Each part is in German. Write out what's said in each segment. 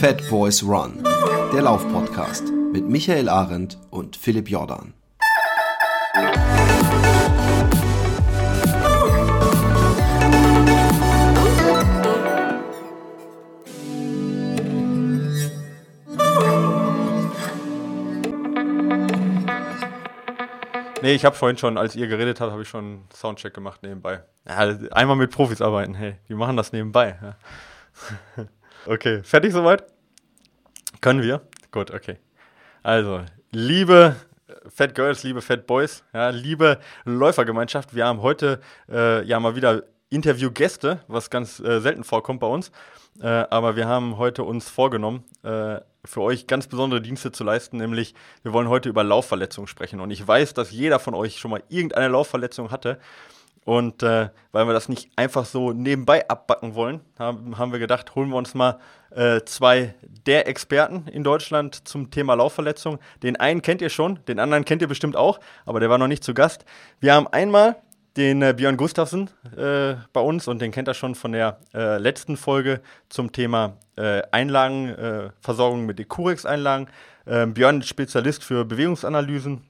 Fat Boys Run, der Laufpodcast mit Michael Arendt und Philipp Jordan. Nee, ich habe vorhin schon, als ihr geredet habt, habe ich schon einen Soundcheck gemacht nebenbei. Ja, einmal mit Profis arbeiten, hey, die machen das nebenbei. Ja. okay, fertig soweit? Können wir? Gut, okay. Also, liebe Fat Girls, liebe Fat Boys, ja, liebe Läufergemeinschaft, wir haben heute äh, ja mal wieder Interviewgäste, was ganz äh, selten vorkommt bei uns. Äh, aber wir haben heute uns vorgenommen, äh, für euch ganz besondere Dienste zu leisten, nämlich wir wollen heute über Laufverletzungen sprechen. Und ich weiß, dass jeder von euch schon mal irgendeine Laufverletzung hatte. Und äh, weil wir das nicht einfach so nebenbei abbacken wollen, haben, haben wir gedacht, holen wir uns mal äh, zwei der Experten in Deutschland zum Thema Laufverletzung. Den einen kennt ihr schon, den anderen kennt ihr bestimmt auch, aber der war noch nicht zu Gast. Wir haben einmal den äh, Björn Gustafsson äh, bei uns und den kennt er schon von der äh, letzten Folge zum Thema äh, Einlagenversorgung mit Decurex-Einlagen. Ähm, Björn ist Spezialist für Bewegungsanalysen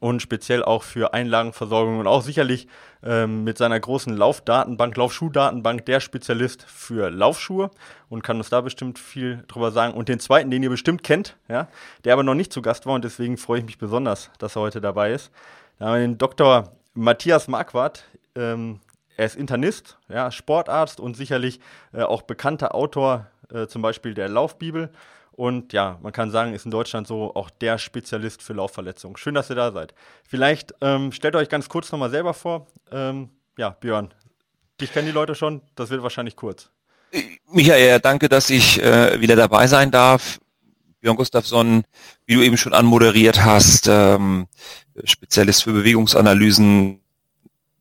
und speziell auch für Einlagenversorgung und auch sicherlich ähm, mit seiner großen Laufdatenbank, Laufschuhdatenbank, der Spezialist für Laufschuhe und kann uns da bestimmt viel drüber sagen. Und den zweiten, den ihr bestimmt kennt, ja, der aber noch nicht zu Gast war und deswegen freue ich mich besonders, dass er heute dabei ist. Da haben wir den Dr. Matthias Marquardt, ähm, er ist Internist, ja, Sportarzt und sicherlich äh, auch bekannter Autor äh, zum Beispiel der Laufbibel. Und ja, man kann sagen, ist in Deutschland so auch der Spezialist für Laufverletzungen. Schön, dass ihr da seid. Vielleicht ähm, stellt euch ganz kurz nochmal selber vor. Ähm, ja, Björn, dich kennen die Leute schon, das wird wahrscheinlich kurz. Michael, danke, dass ich äh, wieder dabei sein darf. Björn Gustafsson, wie du eben schon anmoderiert hast, ähm, Spezialist für Bewegungsanalysen,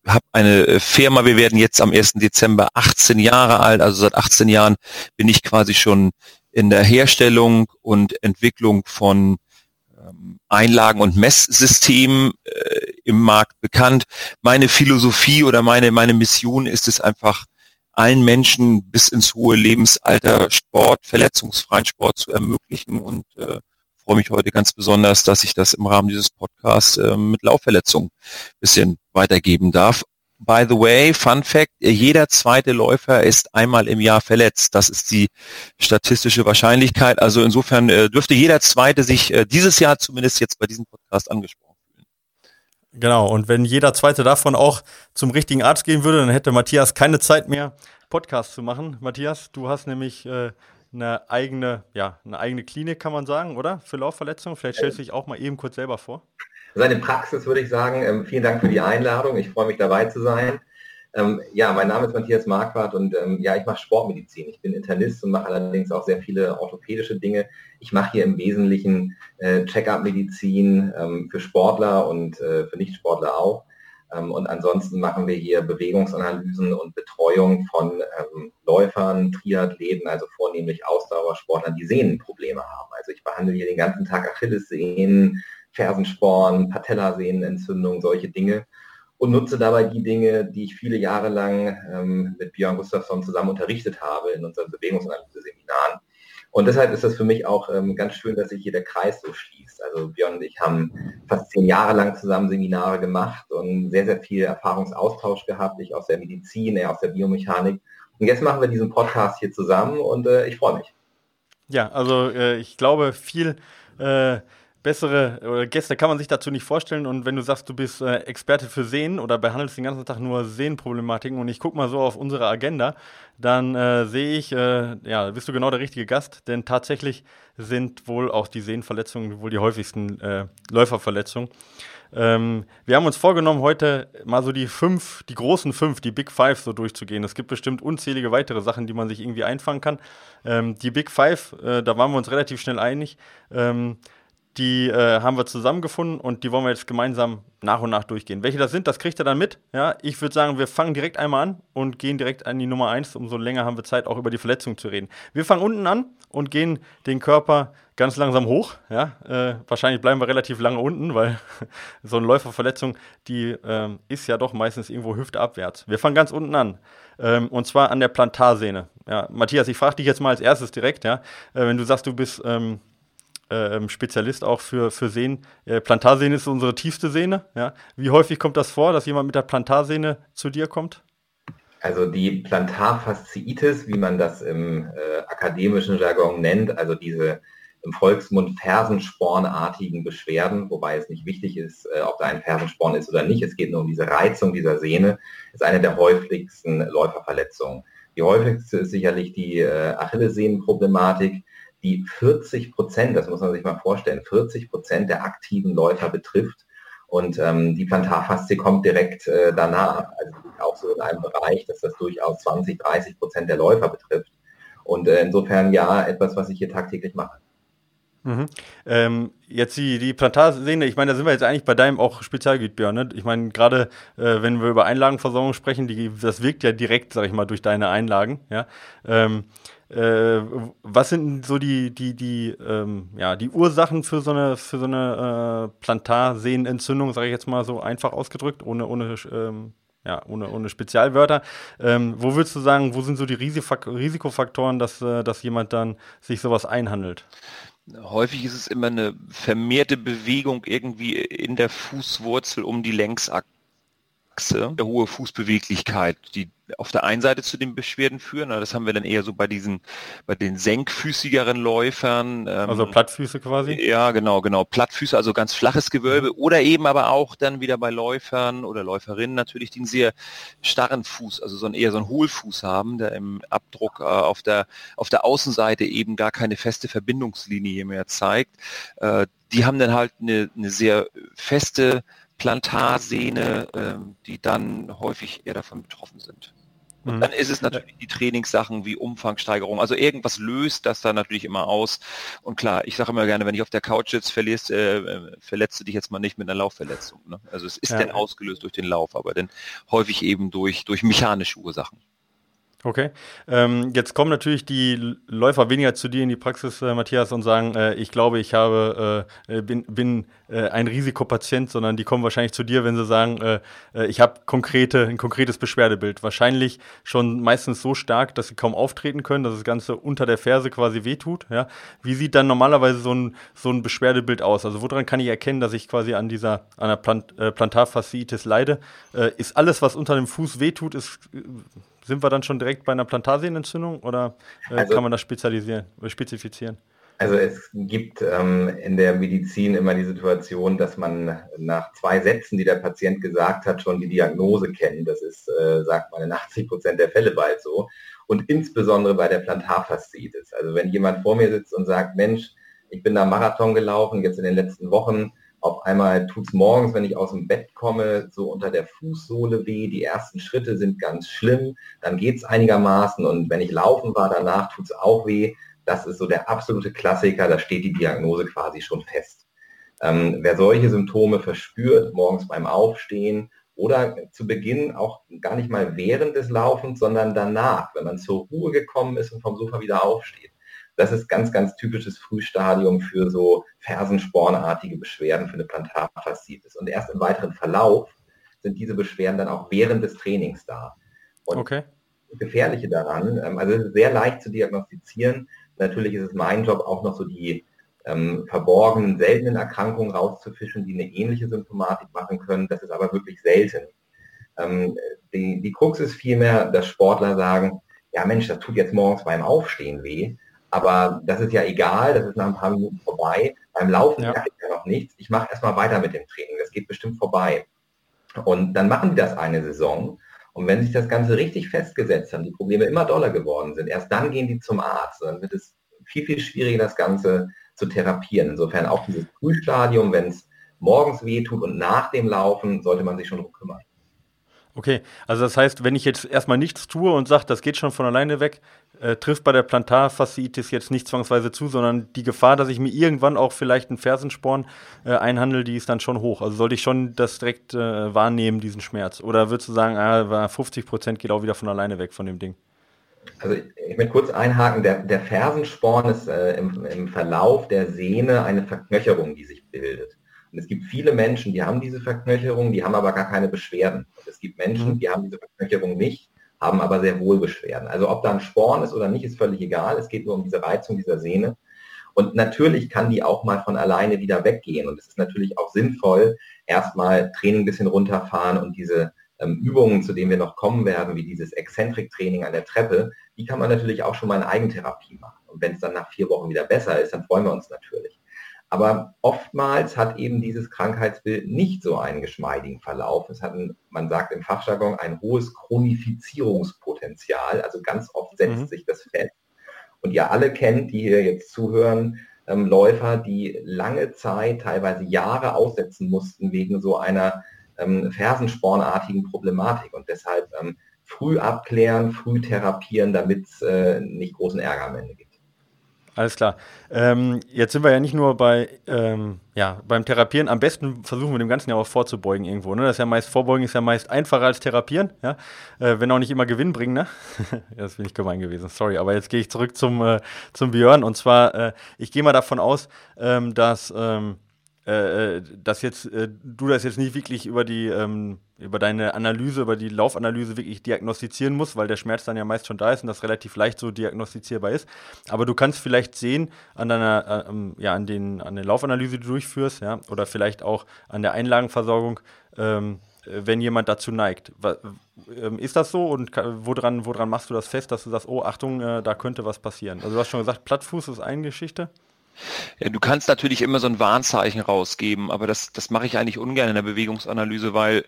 habe eine äh, Firma, wir werden jetzt am 1. Dezember 18 Jahre alt, also seit 18 Jahren bin ich quasi schon in der Herstellung und Entwicklung von ähm, Einlagen und Messsystemen äh, im Markt bekannt. Meine Philosophie oder meine, meine Mission ist es einfach, allen Menschen bis ins hohe Lebensalter Sport, verletzungsfreien Sport zu ermöglichen und äh, freue mich heute ganz besonders, dass ich das im Rahmen dieses Podcasts äh, mit Laufverletzungen bisschen weitergeben darf. By the way, Fun Fact, jeder zweite Läufer ist einmal im Jahr verletzt. Das ist die statistische Wahrscheinlichkeit. Also insofern äh, dürfte jeder zweite sich äh, dieses Jahr zumindest jetzt bei diesem Podcast angesprochen Genau, und wenn jeder zweite davon auch zum richtigen Arzt gehen würde, dann hätte Matthias keine Zeit mehr, Podcast zu machen. Matthias, du hast nämlich äh, eine eigene, ja, eine eigene Klinik, kann man sagen, oder? Für Laufverletzungen. Vielleicht stellst du dich auch mal eben kurz selber vor. Seine Praxis würde ich sagen. Ähm, vielen Dank für die Einladung. Ich freue mich dabei zu sein. Ähm, ja, mein Name ist Matthias Marquardt und ähm, ja, ich mache Sportmedizin. Ich bin Internist und mache allerdings auch sehr viele orthopädische Dinge. Ich mache hier im Wesentlichen äh, Check-up-Medizin für Sportler und äh, für Nichtsportler auch. Und ansonsten machen wir hier Bewegungsanalysen und Betreuung von Läufern, Triathleten, also vornehmlich Ausdauersportlern, die Sehnenprobleme haben. Also ich behandle hier den ganzen Tag Achillessehnen, Fersensporn, Patellasehnenentzündung, solche Dinge und nutze dabei die Dinge, die ich viele Jahre lang ähm, mit Björn Gustafsson zusammen unterrichtet habe in unseren Bewegungsanalyse-Seminaren. Und deshalb ist das für mich auch ähm, ganz schön, dass sich hier der Kreis so schließt. Also Björn und ich haben fast zehn Jahre lang zusammen Seminare gemacht und sehr, sehr viel Erfahrungsaustausch gehabt. Ich aus der Medizin, er aus der Biomechanik. Und jetzt machen wir diesen Podcast hier zusammen und äh, ich freue mich. Ja, also äh, ich glaube, viel äh, bessere Gäste kann man sich dazu nicht vorstellen. Und wenn du sagst, du bist äh, Experte für Sehen oder behandelst den ganzen Tag nur Sehnenproblematiken und ich gucke mal so auf unsere Agenda, dann äh, sehe ich, äh, ja, bist du genau der richtige Gast, denn tatsächlich sind wohl auch die Sehnenverletzungen wohl die häufigsten äh, Läuferverletzungen. Ähm, wir haben uns vorgenommen, heute mal so die fünf, die großen fünf, die Big Five so durchzugehen. Es gibt bestimmt unzählige weitere Sachen, die man sich irgendwie einfangen kann. Ähm, die Big Five, äh, da waren wir uns relativ schnell einig. Ähm, die äh, haben wir zusammengefunden und die wollen wir jetzt gemeinsam nach und nach durchgehen. Welche das sind, das kriegt ihr dann mit. Ja, ich würde sagen, wir fangen direkt einmal an und gehen direkt an die Nummer 1. Umso länger haben wir Zeit, auch über die Verletzung zu reden. Wir fangen unten an und gehen den Körper ganz langsam hoch. Ja, äh, wahrscheinlich bleiben wir relativ lange unten, weil so eine Läuferverletzung, die äh, ist ja doch meistens irgendwo hüfteabwärts. Wir fangen ganz unten an. Ähm, und zwar an der Plantarsehne. Ja, Matthias, ich frage dich jetzt mal als erstes direkt, ja, äh, wenn du sagst, du bist ähm, äh, Spezialist auch für, für Sehnen. Äh, Plantarsehne ist unsere tiefste Sehne. Ja. Wie häufig kommt das vor, dass jemand mit der Plantarsehne zu dir kommt? Also die Plantarfasziitis, wie man das im äh, akademischen Jargon nennt, also diese im Volksmund fersenspornartigen Beschwerden, wobei es nicht wichtig ist, äh, ob da ein Fersensporn ist oder nicht. Es geht nur um diese Reizung dieser Sehne, ist eine der häufigsten Läuferverletzungen. Die häufigste ist sicherlich die äh, Achillessehnenproblematik die 40 Prozent, das muss man sich mal vorstellen, 40 Prozent der aktiven Läufer betrifft. Und ähm, die Plantarfaszie kommt direkt äh, danach, also auch so in einem Bereich, dass das durchaus 20, 30 Prozent der Läufer betrifft. Und äh, insofern ja, etwas, was ich hier tagtäglich mache. Mhm. Ähm, jetzt die, die Plantarsehne, ich meine, da sind wir jetzt eigentlich bei deinem auch Spezialgebiet, Björn. Ne? Ich meine, gerade äh, wenn wir über Einlagenversorgung sprechen, die, das wirkt ja direkt, sag ich mal, durch deine Einlagen. Ja? Ähm, äh, was sind so die, die, die, ähm, ja, die Ursachen für so eine, für so eine äh, Plantarsehnenentzündung, sage ich jetzt mal so einfach ausgedrückt, ohne, ohne, ähm, ja, ohne, ohne Spezialwörter. Ähm, wo würdest du sagen, wo sind so die Risikofaktoren, dass, äh, dass jemand dann sich sowas einhandelt? Häufig ist es immer eine vermehrte Bewegung irgendwie in der Fußwurzel um die Längsachse. Eine hohe Fußbeweglichkeit, die auf der einen Seite zu den Beschwerden führen. Das haben wir dann eher so bei diesen, bei den senkfüßigeren Läufern. Ähm, also Plattfüße quasi? Ja, genau, genau. Plattfüße, also ganz flaches Gewölbe mhm. oder eben aber auch dann wieder bei Läufern oder Läuferinnen natürlich, die einen sehr starren Fuß, also so ein, eher so einen Hohlfuß haben, der im Abdruck äh, auf der, auf der Außenseite eben gar keine feste Verbindungslinie mehr zeigt. Äh, die haben dann halt eine, eine sehr feste Plantarsehne, ähm, die dann häufig eher davon betroffen sind. Und mhm. dann ist es natürlich die Trainingssachen wie Umfangsteigerung. Also irgendwas löst das dann natürlich immer aus. Und klar, ich sage immer gerne, wenn ich auf der Couch sitze, verlierst, äh, äh, verletzt du dich jetzt mal nicht mit einer Laufverletzung. Ne? Also es ist ja. dann ausgelöst durch den Lauf, aber dann häufig eben durch, durch mechanische Ursachen. Okay. Ähm, jetzt kommen natürlich die Läufer weniger zu dir in die Praxis, äh, Matthias, und sagen, äh, ich glaube, ich habe, äh, bin, bin äh, ein Risikopatient, sondern die kommen wahrscheinlich zu dir, wenn sie sagen, äh, äh, ich habe konkrete, ein konkretes Beschwerdebild. Wahrscheinlich schon meistens so stark, dass sie kaum auftreten können, dass das Ganze unter der Ferse quasi wehtut. Ja? Wie sieht dann normalerweise so ein, so ein Beschwerdebild aus? Also woran kann ich erkennen, dass ich quasi an dieser an der Plant, Plantarfasziitis leide? ist alles, was unter dem Fuß wehtut, ist sind wir dann schon direkt bei einer Plantarsehnenentzündung oder äh, also, kann man das spezialisieren, spezifizieren? Also es gibt ähm, in der Medizin immer die Situation, dass man nach zwei Sätzen, die der Patient gesagt hat, schon die Diagnose kennt. Das ist, äh, sagt man, in 80 Prozent der Fälle bald so. Und insbesondere bei der Plantarfasziitis. Also wenn jemand vor mir sitzt und sagt, Mensch, ich bin da Marathon gelaufen, jetzt in den letzten Wochen, auf einmal tut es morgens, wenn ich aus dem Bett komme, so unter der Fußsohle weh. Die ersten Schritte sind ganz schlimm. Dann geht es einigermaßen. Und wenn ich laufen war, danach tut es auch weh. Das ist so der absolute Klassiker. Da steht die Diagnose quasi schon fest. Ähm, wer solche Symptome verspürt, morgens beim Aufstehen oder zu Beginn auch gar nicht mal während des Laufens, sondern danach, wenn man zur Ruhe gekommen ist und vom Sofa wieder aufsteht, das ist ganz, ganz typisches Frühstadium für so fersenspornartige Beschwerden für eine Plantarfaszitis. Und erst im weiteren Verlauf sind diese Beschwerden dann auch während des Trainings da. Und okay. Gefährliche daran, ähm, also sehr leicht zu diagnostizieren. Natürlich ist es mein Job auch noch so die ähm, verborgenen, seltenen Erkrankungen rauszufischen, die eine ähnliche Symptomatik machen können. Das ist aber wirklich selten. Ähm, die, die Krux ist vielmehr, dass Sportler sagen, ja Mensch, das tut jetzt morgens beim Aufstehen weh. Aber das ist ja egal, das ist nach ein paar Minuten vorbei. Beim Laufen ja. merke ich ja noch nichts. Ich mache erstmal weiter mit dem Training. Das geht bestimmt vorbei. Und dann machen die das eine Saison. Und wenn sich das Ganze richtig festgesetzt haben, die Probleme immer doller geworden sind, erst dann gehen die zum Arzt. Dann wird es viel, viel schwieriger, das Ganze zu therapieren. Insofern auch dieses Frühstadium, wenn es morgens weh tut und nach dem Laufen, sollte man sich schon darum kümmern. Okay, also das heißt, wenn ich jetzt erstmal nichts tue und sage, das geht schon von alleine weg, äh, trifft bei der Plantarfasziitis jetzt nicht zwangsweise zu, sondern die Gefahr, dass ich mir irgendwann auch vielleicht einen Fersensporn äh, einhandel, die ist dann schon hoch. Also sollte ich schon das direkt äh, wahrnehmen, diesen Schmerz? Oder würdest du sagen, ah, 50 Prozent geht auch wieder von alleine weg von dem Ding? Also ich möchte kurz einhaken, der, der Fersensporn ist äh, im, im Verlauf der Sehne eine Verknöcherung, die sich bildet. Und es gibt viele Menschen, die haben diese Verknöcherung, die haben aber gar keine Beschwerden. Es gibt Menschen, mhm. die haben diese Verknöcherung nicht, haben aber sehr wohl Beschwerden. Also ob da ein Sporn ist oder nicht, ist völlig egal. Es geht nur um diese Reizung dieser Sehne. Und natürlich kann die auch mal von alleine wieder weggehen. Und es ist natürlich auch sinnvoll, erstmal Training ein bisschen runterfahren und diese ähm, Übungen, zu denen wir noch kommen werden, wie dieses Exzentrik-Training an der Treppe, die kann man natürlich auch schon mal in Eigentherapie machen. Und wenn es dann nach vier Wochen wieder besser ist, dann freuen wir uns natürlich. Aber oftmals hat eben dieses Krankheitsbild nicht so einen geschmeidigen Verlauf. Es hat, ein, man sagt im Fachjargon, ein hohes Chronifizierungspotenzial. Also ganz oft setzt mhm. sich das fest. Und ihr alle kennt, die hier jetzt zuhören, ähm, Läufer, die lange Zeit, teilweise Jahre aussetzen mussten wegen so einer ähm, Fersenspornartigen Problematik. Und deshalb ähm, früh abklären, früh therapieren, damit es äh, nicht großen Ärger am Ende gibt. Alles klar. Ähm, jetzt sind wir ja nicht nur bei, ähm, ja, beim Therapieren. Am besten versuchen wir dem Ganzen ja auch vorzubeugen irgendwo. Ne? Das ist ja meist, Vorbeugen ist ja meist einfacher als Therapieren, ja? Äh, wenn auch nicht immer Gewinn bringen. Ne? das bin ich gemein gewesen, sorry. Aber jetzt gehe ich zurück zum, äh, zum Björn. Und zwar, äh, ich gehe mal davon aus, ähm, dass ähm, äh, äh, dass jetzt äh, du das jetzt nicht wirklich über die ähm, über deine Analyse, über die Laufanalyse wirklich diagnostizieren musst, weil der Schmerz dann ja meist schon da ist und das relativ leicht so diagnostizierbar ist. Aber du kannst vielleicht sehen an deiner, äh, ähm, ja, an den, an der Laufanalyse, die du durchführst, ja, oder vielleicht auch an der Einlagenversorgung, ähm, wenn jemand dazu neigt. Ähm, ist das so und woran, woran machst du das fest, dass du sagst, oh Achtung, äh, da könnte was passieren? Also du hast schon gesagt, Plattfuß ist eine Geschichte. Ja, du kannst natürlich immer so ein Warnzeichen rausgeben, aber das, das mache ich eigentlich ungern in der Bewegungsanalyse, weil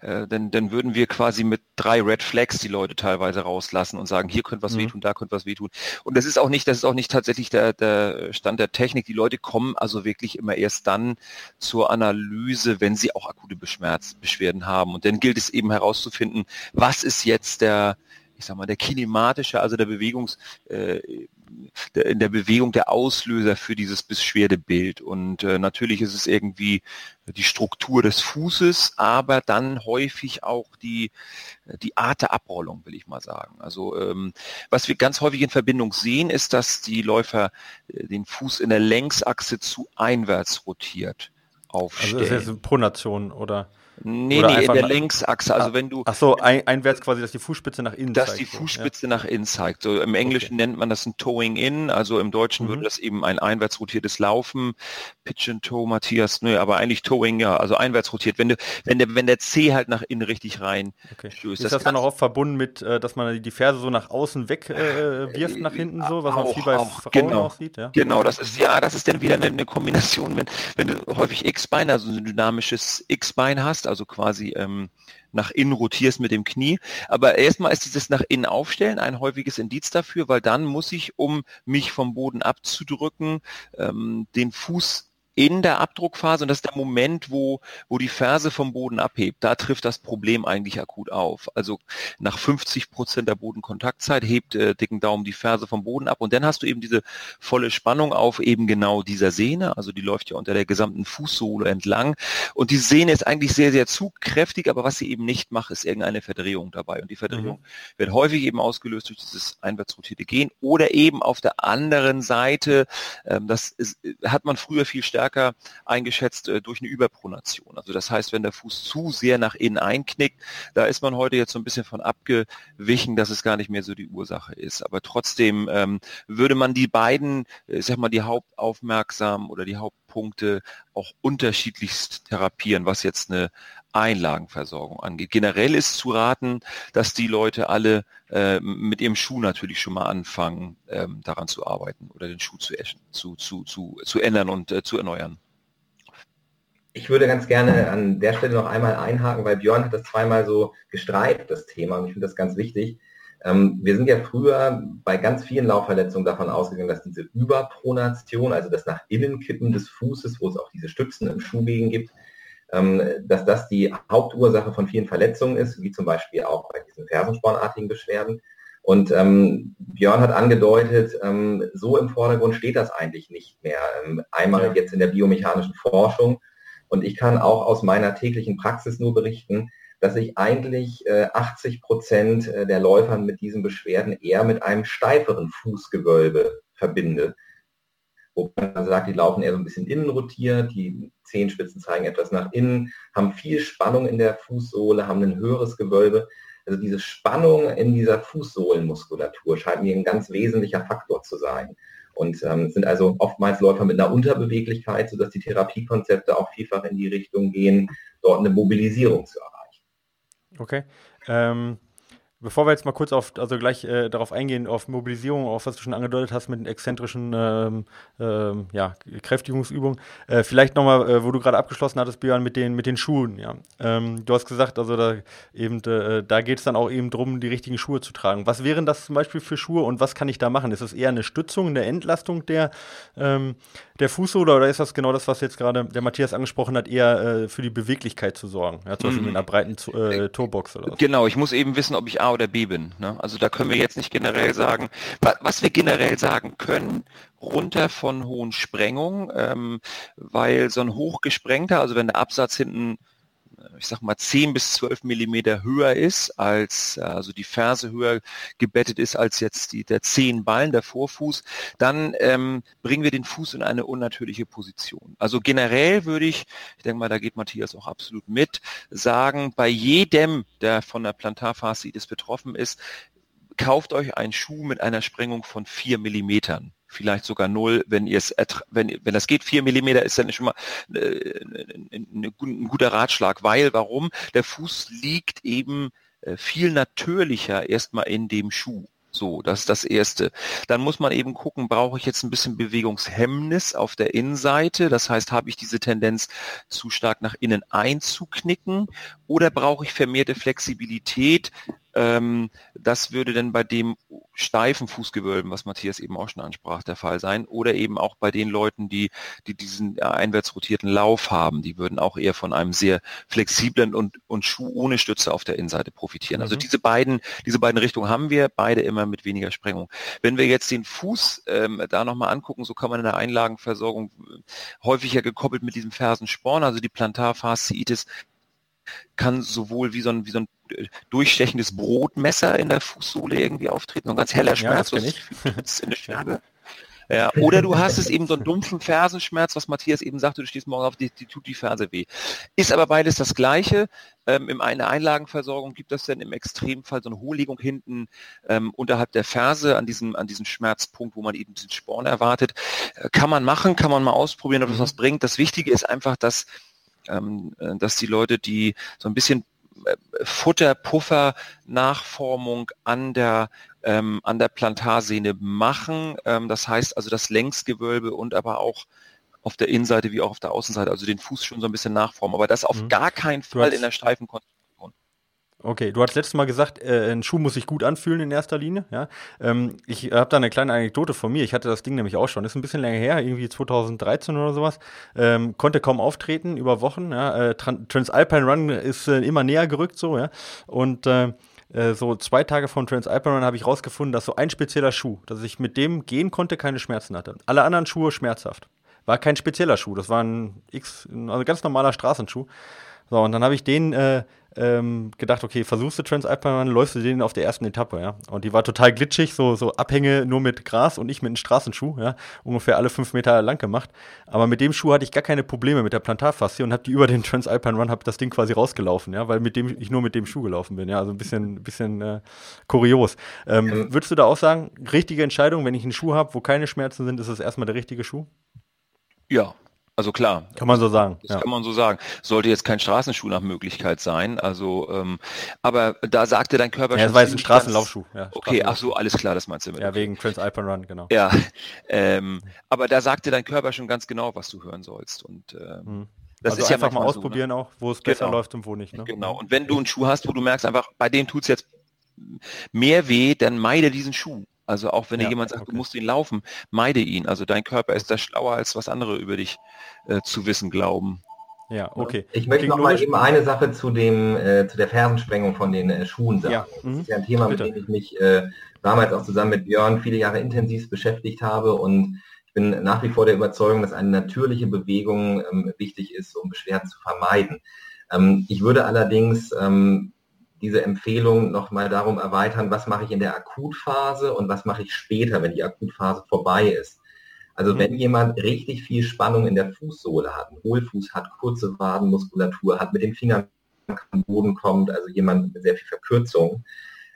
äh, dann, dann würden wir quasi mit drei Red Flags die Leute teilweise rauslassen und sagen, hier könnte was mhm. wehtun, da könnte was wehtun. Und das ist auch nicht, das ist auch nicht tatsächlich der, der Stand der Technik. Die Leute kommen also wirklich immer erst dann zur Analyse, wenn sie auch akute Beschmerz, Beschwerden haben. Und dann gilt es eben herauszufinden, was ist jetzt der, ich sag mal, der kinematische, also der Bewegungs, äh, in der Bewegung der Auslöser für dieses Beschwerdebild. Und äh, natürlich ist es irgendwie die Struktur des Fußes, aber dann häufig auch die, die Art der Abrollung, will ich mal sagen. Also ähm, was wir ganz häufig in Verbindung sehen, ist, dass die Läufer äh, den Fuß in der Längsachse zu einwärts rotiert aufstellen. Also das ist jetzt Pronation oder? Nee, Oder nee, in der Längsachse. Also ah, wenn du. Ach so, ein, einwärts quasi, dass die Fußspitze nach innen dass zeigt. Dass die Fußspitze ja. nach innen zeigt. So im Englischen okay. nennt man das ein Towing in, also im Deutschen mhm. würde das eben ein einwärts rotiertes Laufen. Pitch and Toe, Matthias, nö, aber eigentlich Towing, ja, also einwärts rotiert. Wenn du, wenn der, wenn der C halt nach innen richtig rein okay. stößt. Ist das, das dann auch oft verbunden mit, äh, dass man die Ferse so nach außen weg äh, wirft nach hinten so, was auch, man viel bei auch, Frauen genau, auch sieht? Ja? Genau, das ist ja, das ist dann wieder eine, eine Kombination, wenn, wenn du häufig X-Bein, also ein dynamisches X-Bein hast, also quasi ähm, nach innen rotierst mit dem Knie. Aber erstmal ist dieses nach innen aufstellen ein häufiges Indiz dafür, weil dann muss ich, um mich vom Boden abzudrücken, ähm, den Fuß in der Abdruckphase und das ist der Moment, wo, wo die Ferse vom Boden abhebt. Da trifft das Problem eigentlich akut auf. Also nach 50 Prozent der Bodenkontaktzeit hebt äh, dicken Daumen die Ferse vom Boden ab und dann hast du eben diese volle Spannung auf eben genau dieser Sehne. Also die läuft ja unter der gesamten Fußsohle entlang und die Sehne ist eigentlich sehr, sehr zugkräftig, aber was sie eben nicht macht, ist irgendeine Verdrehung dabei. Und die Verdrehung mhm. wird häufig eben ausgelöst durch dieses einwärts rotierte Gehen oder eben auf der anderen Seite, ähm, das ist, hat man früher viel stärker stärker eingeschätzt äh, durch eine Überpronation. Also das heißt, wenn der Fuß zu sehr nach innen einknickt, da ist man heute jetzt so ein bisschen von abgewichen, dass es gar nicht mehr so die Ursache ist. Aber trotzdem ähm, würde man die beiden, äh, ich sag mal, die Hauptaufmerksam oder die Hauptpunkte auch unterschiedlichst therapieren, was jetzt eine Einlagenversorgung angeht. Generell ist zu raten, dass die Leute alle äh, mit ihrem Schuh natürlich schon mal anfangen, ähm, daran zu arbeiten oder den Schuh zu, zu, zu, zu, zu ändern und äh, zu erneuern. Ich würde ganz gerne an der Stelle noch einmal einhaken, weil Björn hat das zweimal so gestreift, das Thema, und ich finde das ganz wichtig. Ähm, wir sind ja früher bei ganz vielen Laufverletzungen davon ausgegangen, dass diese Überpronation, also das nach innen kippen des Fußes, wo es auch diese Stützen im Schuhwegen gibt, ähm, dass das die Hauptursache von vielen Verletzungen ist, wie zum Beispiel auch bei diesen fersenspornartigen Beschwerden. Und ähm, Björn hat angedeutet, ähm, so im Vordergrund steht das eigentlich nicht mehr. Ähm, einmal jetzt in der biomechanischen Forschung. Und ich kann auch aus meiner täglichen Praxis nur berichten, dass ich eigentlich äh, 80 Prozent äh, der Läufer mit diesen Beschwerden eher mit einem steiferen Fußgewölbe verbinde. Wobei man sagt, die laufen eher so ein bisschen innen rotiert, die Zehenspitzen zeigen etwas nach innen, haben viel Spannung in der Fußsohle, haben ein höheres Gewölbe. Also diese Spannung in dieser Fußsohlenmuskulatur scheint mir ein ganz wesentlicher Faktor zu sein. Und ähm, sind also oftmals Läufer mit einer Unterbeweglichkeit, sodass die Therapiekonzepte auch vielfach in die Richtung gehen, dort eine Mobilisierung zu erreichen. Okay. Ähm, Bevor wir jetzt mal kurz auf, also gleich äh, darauf eingehen, auf Mobilisierung, auf was du schon angedeutet hast mit den exzentrischen ähm, ähm, ja, Kräftigungsübungen, äh, vielleicht nochmal, äh, wo du gerade abgeschlossen hattest, Björn, mit den, mit den Schuhen, ja. Ähm, du hast gesagt, also da eben, äh, da geht es dann auch eben darum, die richtigen Schuhe zu tragen. Was wären das zum Beispiel für Schuhe und was kann ich da machen? Ist es eher eine Stützung, eine Entlastung der, ähm, der Fußsohle oder ist das genau das, was jetzt gerade der Matthias angesprochen hat, eher äh, für die Beweglichkeit zu sorgen? Ja, zum Beispiel mit einer breiten äh, Torbox oder so. Genau, ich muss eben wissen, ob ich A oder B bin. Ne? Also da können wir jetzt nicht generell sagen, was wir generell sagen können, runter von hohen Sprengungen, ähm, weil so ein hochgesprengter, also wenn der Absatz hinten ich sag mal 10 bis 12 Millimeter höher ist, als also die Ferse höher gebettet ist als jetzt die, der Zehenballen, der Vorfuß, dann ähm, bringen wir den Fuß in eine unnatürliche Position. Also generell würde ich, ich denke mal, da geht Matthias auch absolut mit, sagen, bei jedem, der von der Plantarfaszitis betroffen ist, kauft euch einen Schuh mit einer Sprengung von 4 Millimetern vielleicht sogar null, wenn ihr es, wenn, wenn das geht, vier Millimeter ist dann schon mal äh, ein, ein guter Ratschlag, weil warum? Der Fuß liegt eben äh, viel natürlicher erstmal in dem Schuh. So, das ist das Erste. Dann muss man eben gucken, brauche ich jetzt ein bisschen Bewegungshemmnis auf der Innenseite? Das heißt, habe ich diese Tendenz, zu stark nach innen einzuknicken? Oder brauche ich vermehrte Flexibilität, ähm, das würde dann bei dem steifen Fußgewölben, was Matthias eben auch schon ansprach, der Fall sein. Oder eben auch bei den Leuten, die, die diesen äh, einwärts rotierten Lauf haben. Die würden auch eher von einem sehr flexiblen und, und Schuh ohne Stütze auf der Innenseite profitieren. Also mhm. Also diese beiden, diese beiden Richtungen haben wir, beide immer mit weniger Sprengung. Wenn wir jetzt den Fuß ähm, da nochmal angucken, so kann man in der Einlagenversorgung äh, häufiger gekoppelt mit diesem Fersensporn, also die Plantarfasziitis, kann sowohl wie so ein, wie so ein durchstechendes Brotmesser in der Fußsohle irgendwie auftreten, so ein ganz heller Schmerz, ja, was in der. Ja, oder du hast es eben so einen dumpfen Fersenschmerz, was Matthias eben sagte, du stehst morgen auf, die, die tut die Ferse weh. Ist aber beides das Gleiche. Ähm, in einer Einlagenversorgung gibt es dann im Extremfall so eine Hohllegung hinten ähm, unterhalb der Ferse an diesem, an diesem Schmerzpunkt, wo man eben diesen Sporn erwartet. Äh, kann man machen, kann man mal ausprobieren, ob das mhm. was bringt. Das Wichtige ist einfach, dass ähm, äh, dass die Leute, die so ein bisschen äh, Futter, Puffer, Nachformung an der ähm, an der Plantarsehne machen. Ähm, das heißt also das Längsgewölbe und aber auch auf der Innenseite wie auch auf der Außenseite, also den Fuß schon so ein bisschen nachformen. Aber das auf mhm. gar keinen Fall in der steifen Konstruktion. Okay, du hast letztes Mal gesagt, äh, ein Schuh muss sich gut anfühlen in erster Linie. Ja? Ähm, ich habe da eine kleine Anekdote von mir. Ich hatte das Ding nämlich auch schon. Ist ein bisschen länger her, irgendwie 2013 oder sowas. Ähm, konnte kaum auftreten über Wochen. Ja? Äh, Transalpine Run ist äh, immer näher gerückt so. Ja? Und äh, äh, so zwei Tage vom Transalpine Run habe ich rausgefunden, dass so ein spezieller Schuh, dass ich mit dem gehen konnte, keine Schmerzen hatte. Alle anderen Schuhe schmerzhaft. War kein spezieller Schuh. Das war ein X, also ganz normaler Straßenschuh. So, und dann habe ich den äh, ähm, gedacht, okay, versuchst du Transalpine läufst du den auf der ersten Etappe, ja. Und die war total glitschig, so, so Abhänge nur mit Gras und ich mit einem Straßenschuh, ja, ungefähr alle fünf Meter lang gemacht. Aber mit dem Schuh hatte ich gar keine Probleme mit der Plantarfaszie und habe die über den Transalpine Run, habe das Ding quasi rausgelaufen, ja, weil mit dem ich nur mit dem Schuh gelaufen bin, ja, also ein bisschen, bisschen äh, kurios. Ähm, ähm, würdest du da auch sagen, richtige Entscheidung, wenn ich einen Schuh habe, wo keine Schmerzen sind, ist es erstmal der richtige Schuh? Ja, also klar. Kann man so sagen. Das ja. kann man so sagen. Sollte jetzt kein Straßenschuh nach Möglichkeit sein. Also, ähm, aber da sagte dein Körper ja, schon. Ja, war jetzt ein Straßenlaufschuh. Ja, okay, ach so, alles klar, das meinst du mit. Ja, wegen Transalpine Run, genau. Ja, ähm, aber da sagte dein Körper schon ganz genau, was du hören sollst. Und ähm, hm. Das also ist einfach ja mal ausprobieren so, ne? auch, wo es besser genau. läuft und wo nicht. Ne? Genau. Und wenn du einen Schuh hast, wo du merkst einfach, bei dem tut es jetzt mehr weh, dann meide diesen Schuh. Also auch wenn ja, dir jemand sagt, okay. du musst ihn laufen, meide ihn. Also dein Körper ist da schlauer, als was andere über dich äh, zu wissen glauben. Ja, okay. Ich möchte noch mal eben eine Sache zu dem äh, zu der Fersensprengung von den äh, Schuhen sagen. Ja, Das mhm. ist ja ein Thema, Bitte. mit dem ich mich äh, damals auch zusammen mit Björn viele Jahre intensiv beschäftigt habe und ich bin nach wie vor der Überzeugung, dass eine natürliche Bewegung ähm, wichtig ist, um Beschwerden zu vermeiden. Ähm, ich würde allerdings ähm, diese Empfehlung noch mal darum erweitern, was mache ich in der Akutphase und was mache ich später, wenn die Akutphase vorbei ist. Also Mhm. wenn jemand richtig viel Spannung in der Fußsohle hat, einen Hohlfuß hat, kurze Wadenmuskulatur hat, mit den Fingern am Boden kommt, also jemand mit sehr viel Verkürzung,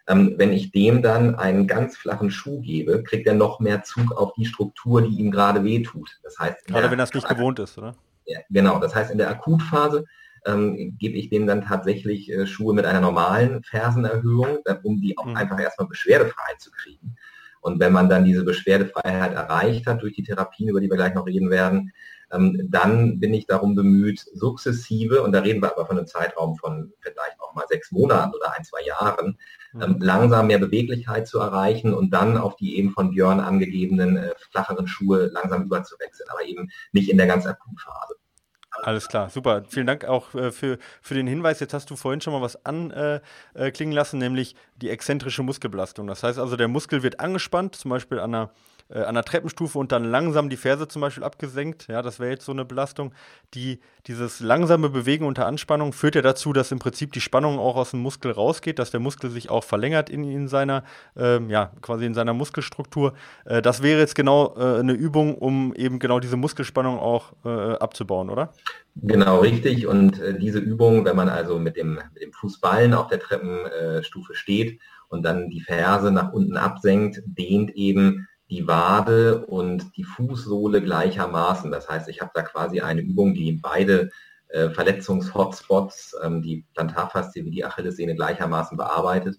ähm, wenn ich dem dann einen ganz flachen Schuh gebe, kriegt er noch mehr Zug auf die Struktur, die ihm gerade wehtut. Das heißt, Gerade wenn das nicht gewohnt ist, oder? ja, genau, das heißt in der Akutphase ähm, gebe ich dem dann tatsächlich äh, Schuhe mit einer normalen Fersenerhöhung, um die auch Mhm. einfach erstmal beschwerdefrei zu kriegen. Und wenn man dann diese Beschwerdefreiheit erreicht hat durch die Therapien, über die wir gleich noch reden werden, ähm, dann bin ich darum bemüht, sukzessive, und da reden wir aber von einem Zeitraum von vielleicht auch mal sechs Monaten oder ein, zwei Jahren, ähm, Mhm. langsam mehr Beweglichkeit zu erreichen und dann auf die eben von Björn angegebenen äh, flacheren Schuhe langsam überzuwechseln, aber eben nicht in der ganz Akutphase. Alles klar, super. Vielen Dank auch äh, für, für den Hinweis. Jetzt hast du vorhin schon mal was anklingen äh, klingen lassen, nämlich die exzentrische Muskelbelastung. Das heißt also, der Muskel wird angespannt, zum Beispiel an einer, äh, an einer Treppenstufe und dann langsam die Ferse zum Beispiel abgesenkt. Ja, das wäre jetzt so eine Belastung. Die, dieses langsame Bewegen unter Anspannung führt ja dazu, dass im Prinzip die Spannung auch aus dem Muskel rausgeht, dass der Muskel sich auch verlängert in, in seiner, ähm, ja, quasi in seiner Muskelstruktur. Äh, das wäre jetzt genau äh, eine Übung, um eben genau diese Muskelspannung auch äh, abzubauen, oder? Genau, richtig. Und äh, diese Übung, wenn man also mit dem, mit dem Fußballen auf der Treppenstufe steht und dann die Ferse nach unten absenkt, dehnt eben die Wade und die Fußsohle gleichermaßen. Das heißt, ich habe da quasi eine Übung, die beide äh, Verletzungshotspots, ähm, die Plantarfaszie wie die Achillessehne gleichermaßen bearbeitet.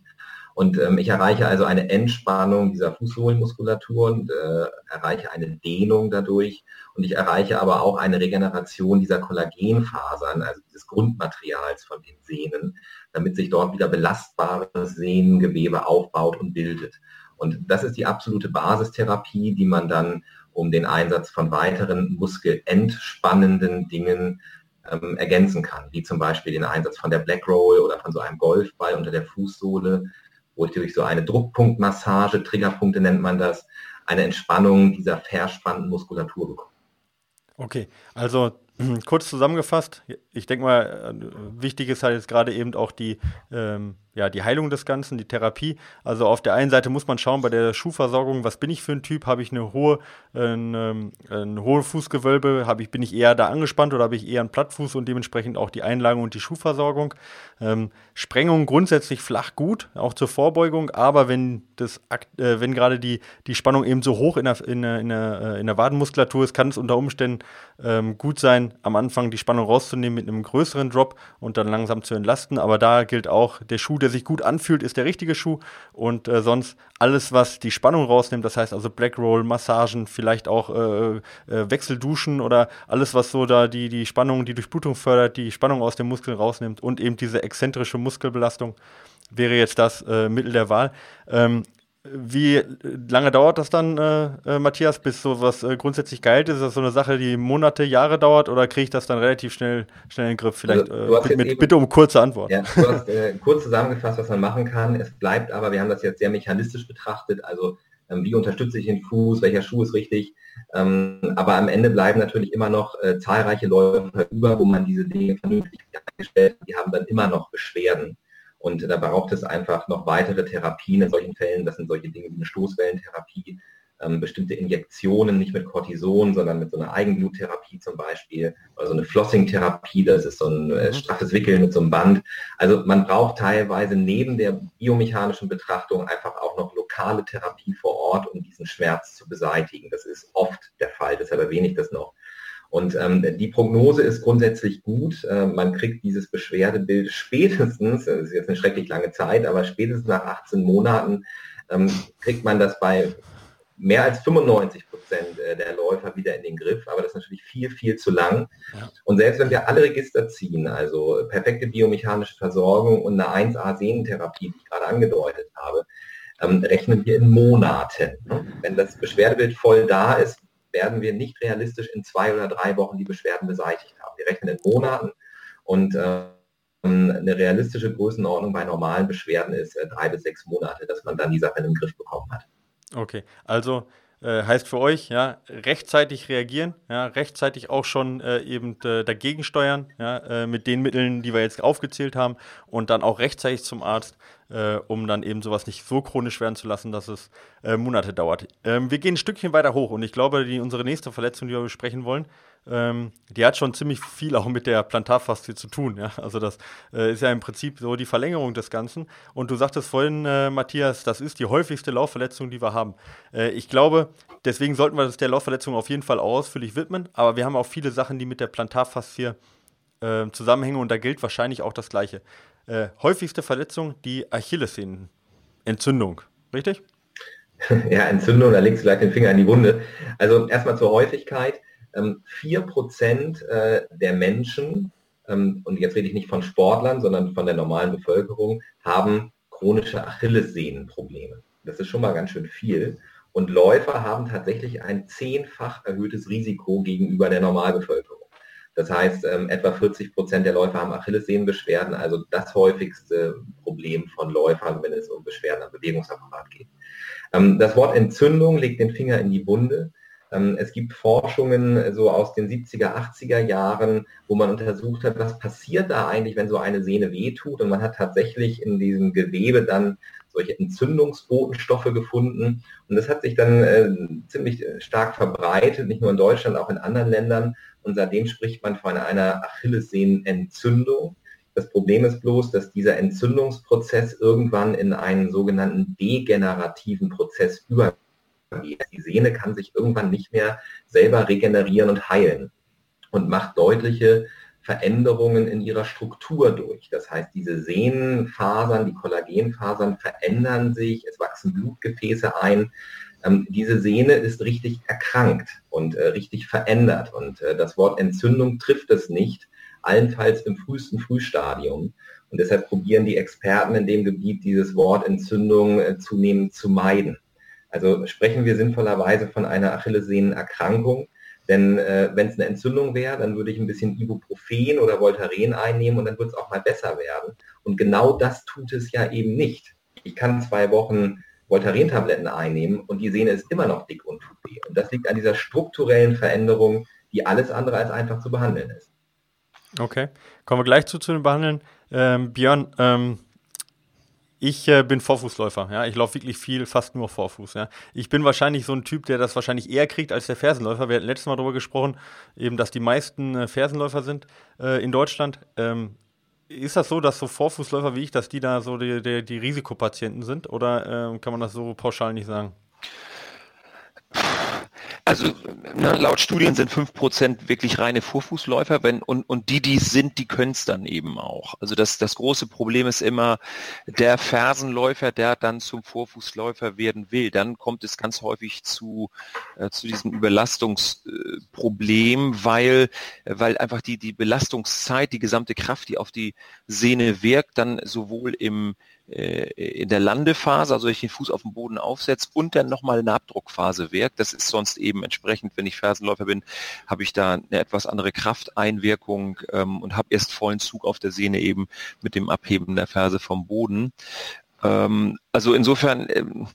Und ähm, ich erreiche also eine Entspannung dieser Fußsohlenmuskulatur und äh, erreiche eine Dehnung dadurch. Und ich erreiche aber auch eine Regeneration dieser Kollagenfasern, also dieses Grundmaterials von den Sehnen, damit sich dort wieder belastbares Sehnengewebe aufbaut und bildet. Und das ist die absolute Basistherapie, die man dann um den Einsatz von weiteren muskelentspannenden Dingen ähm, ergänzen kann, wie zum Beispiel den Einsatz von der Black Roll oder von so einem Golfball unter der Fußsohle, wo ich durch so eine Druckpunktmassage, Triggerpunkte nennt man das, eine Entspannung dieser verspannten Muskulatur bekomme. Okay, also kurz zusammengefasst, ich denke mal, äh, wichtig ist halt jetzt gerade eben auch die, ähm, ja, die Heilung des Ganzen, die Therapie. Also auf der einen Seite muss man schauen, bei der Schuhversorgung, was bin ich für ein Typ? Habe ich eine hohe, ein, ähm, ein hohe Fußgewölbe? Habe ich, bin ich eher da angespannt oder habe ich eher einen Plattfuß und dementsprechend auch die Einlagen und die Schuhversorgung? Ähm, Sprengung grundsätzlich flach gut, auch zur Vorbeugung, aber wenn das, äh, wenn gerade die, die Spannung eben so hoch in der, in der, in der, äh, in der Wadenmuskulatur ist, kann es unter Umständen ähm, gut sein, am Anfang die Spannung rauszunehmen mit einem größeren Drop und dann langsam zu entlasten. Aber da gilt auch, der Schuh, der sich gut anfühlt, ist der richtige Schuh. Und äh, sonst alles, was die Spannung rausnimmt, das heißt also Black Roll, Massagen, vielleicht auch äh, äh, Wechselduschen oder alles, was so da die, die Spannung, die Durchblutung fördert, die Spannung aus dem Muskel rausnimmt und eben diese exzentrische Muskelbelastung wäre jetzt das äh, Mittel der Wahl. Ähm, wie lange dauert das dann, äh, äh, Matthias, bis sowas äh, grundsätzlich geilt? Ist das so eine Sache, die Monate, Jahre dauert oder kriege ich das dann relativ schnell, schnell in den Griff? Vielleicht Also, äh, mit, eben- bitte um kurze Antwort. Ja, du hast äh, kurz zusammengefasst, was man machen kann. Es bleibt aber, wir haben das jetzt sehr mechanistisch betrachtet, also ähm, wie unterstütze ich den Fuß, welcher Schuh ist richtig. Ähm, aber am Ende bleiben natürlich immer noch äh, zahlreiche Läufer über, wo man diese Dinge vernünftig eingestellt hat. Die haben dann immer noch Beschwerden. Und da braucht es einfach noch weitere Therapien in solchen Fällen. Das sind solche Dinge wie eine Stoßwellentherapie, ähm, bestimmte Injektionen, nicht mit Cortison, sondern mit so einer Eigenbluttherapie zum Beispiel, oder so eine Flossing-Therapie, das ist so ein äh, Mhm. straffes Wickeln mit so einem Band. Also man braucht teilweise neben der biomechanischen Betrachtung einfach auch noch lokale Therapie vor Ort, um diesen Schmerz zu beseitigen. Das ist oft der Fall, deshalb erwähne ich das noch. Und ähm, die Prognose ist grundsätzlich gut. Äh, man kriegt dieses Beschwerdebild spätestens, das ist jetzt eine schrecklich lange Zeit, aber spätestens nach 18 Monaten ähm, kriegt man das bei mehr als 95 Prozent äh, der Läufer wieder in den Griff. Aber das ist natürlich viel, viel zu lang. Ja. Und selbst wenn wir alle Register ziehen, also perfekte biomechanische Versorgung und eine 1A-Sehnentherapie, die ich gerade angedeutet habe, ähm, rechnen wir in Monaten. Ne? Wenn das Beschwerdebild voll da ist, werden wir nicht realistisch in zwei oder drei Wochen die Beschwerden beseitigt haben. Wir rechnen in Monaten und äh, eine realistische Größenordnung bei normalen Beschwerden ist äh, drei bis sechs Monate, dass man dann die Sache in den Griff bekommen hat. Okay, also äh, heißt für euch, ja, rechtzeitig reagieren, ja, rechtzeitig auch schon äh, eben äh, dagegen steuern, ja, äh, mit den Mitteln, die wir jetzt aufgezählt haben und dann auch rechtzeitig zum Arzt, äh, um dann eben sowas nicht so chronisch werden zu lassen, dass es Monate dauert. Ähm, wir gehen ein Stückchen weiter hoch und ich glaube, die, unsere nächste Verletzung, die wir besprechen wollen, ähm, die hat schon ziemlich viel auch mit der Plantarfaszie zu tun. Ja? Also das äh, ist ja im Prinzip so die Verlängerung des Ganzen. Und du sagtest vorhin, äh, Matthias, das ist die häufigste Laufverletzung, die wir haben. Äh, ich glaube, deswegen sollten wir das der Laufverletzung auf jeden Fall ausführlich widmen. Aber wir haben auch viele Sachen, die mit der Plantarfaszie ähm, zusammenhängen und da gilt wahrscheinlich auch das Gleiche. Äh, häufigste Verletzung, die Achillessehnenentzündung, richtig? Ja, Entzündung, da legst du gleich den Finger in die Wunde. Also erstmal zur Häufigkeit. Ähm, vier Prozent äh, der Menschen, ähm, und jetzt rede ich nicht von Sportlern, sondern von der normalen Bevölkerung, haben chronische Achillessehnenprobleme. Das ist schon mal ganz schön viel. Und Läufer haben tatsächlich ein zehnfach erhöhtes Risiko gegenüber der Normalbevölkerung. Das heißt, ähm, etwa 40 Prozent der Läufer haben Achillessehnenbeschwerden, also das häufigste Problem von Läufern, wenn es um Beschwerden am Bewegungsapparat geht. das Wort Entzündung legt den Finger in die Wunde. Ähm, es gibt Forschungen so aus den 70er, 80er Jahren, wo man untersucht hat, was passiert da eigentlich, wenn so eine Sehne wehtut. Und man hat tatsächlich in diesem Gewebe dann solche Entzündungsbotenstoffe gefunden. Und das hat sich dann äh, ziemlich äh, stark verbreitet, nicht nur in Deutschland, auch in anderen Ländern. Und seitdem spricht man von einer Achillessehnenentzündung. Das Problem ist bloß, dass dieser Entzündungsprozess irgendwann in einen sogenannten degenerativen Prozess übergeht die Sehne kann sich irgendwann nicht mehr selber regenerieren und heilen und macht deutliche Veränderungen in ihrer Struktur durch. Das heißt, diese Sehnenfasern, die Kollagenfasern verändern sich, es wachsen Blutgefäße ein. Ähm, diese Sehne ist richtig erkrankt und äh, richtig verändert. Und äh, das Wort Entzündung trifft es nicht, allenfalls im frühesten Frühstadium. Und deshalb probieren die Experten in dem Gebiet dieses Wort Entzündung äh, zunehmend zu meiden. Also sprechen wir sinnvollerweise von einer Achillessehnenerkrankung, denn äh, wenn es eine Entzündung wäre, dann würde ich ein bisschen Ibuprofen oder Voltaren einnehmen und dann wird es auch mal besser werden. Und genau das tut es ja eben nicht. Ich kann zwei Wochen Voltaren-Tabletten einnehmen und die Sehne ist immer noch dick und tut weh. Und das liegt an dieser strukturellen Veränderung, die alles andere als einfach zu behandeln ist. Okay, kommen wir gleich zu, zu den Behandeln. Ähm, Björn, ähm, ich äh, bin Vorfußläufer, ja. Ich laufe wirklich viel, fast nur Vorfuß, ja. Ich bin wahrscheinlich so ein Typ, der das wahrscheinlich eher kriegt als der Fersenläufer. Wir hatten letztes Mal darüber gesprochen, eben, dass die meisten äh, Fersenläufer sind äh, in Deutschland. Ähm, ist das so, dass so Vorfußläufer wie ich, dass die da so die, die, die Risikopatienten sind? Oder ähm, kann man das so pauschal nicht sagen? Also ne, laut Studien sind fünf Prozent wirklich reine Vorfußläufer, wenn, und, und die, die es sind, die können es dann eben auch. Also das, das große Problem ist immer der Fersenläufer, der dann zum Vorfußläufer werden will. Dann kommt es ganz häufig zu, äh, zu diesem Überlastungsproblem, weil, weil einfach die, die Belastungszeit, die gesamte Kraft, die auf die Sehne wirkt, dann sowohl im äh, in der Landephase, also ich den Fuß auf den Boden aufsetze und dann nochmal in der Abdruckphase wirkt. Das ist sonst eben entsprechend, wenn ich Fersenläufer bin, habe ich da eine etwas andere Krafteinwirkung ähm, und habe erst vollen Zug auf der Sehne eben mit dem Abheben der Ferse vom Boden. Ähm, also insofern, ähm,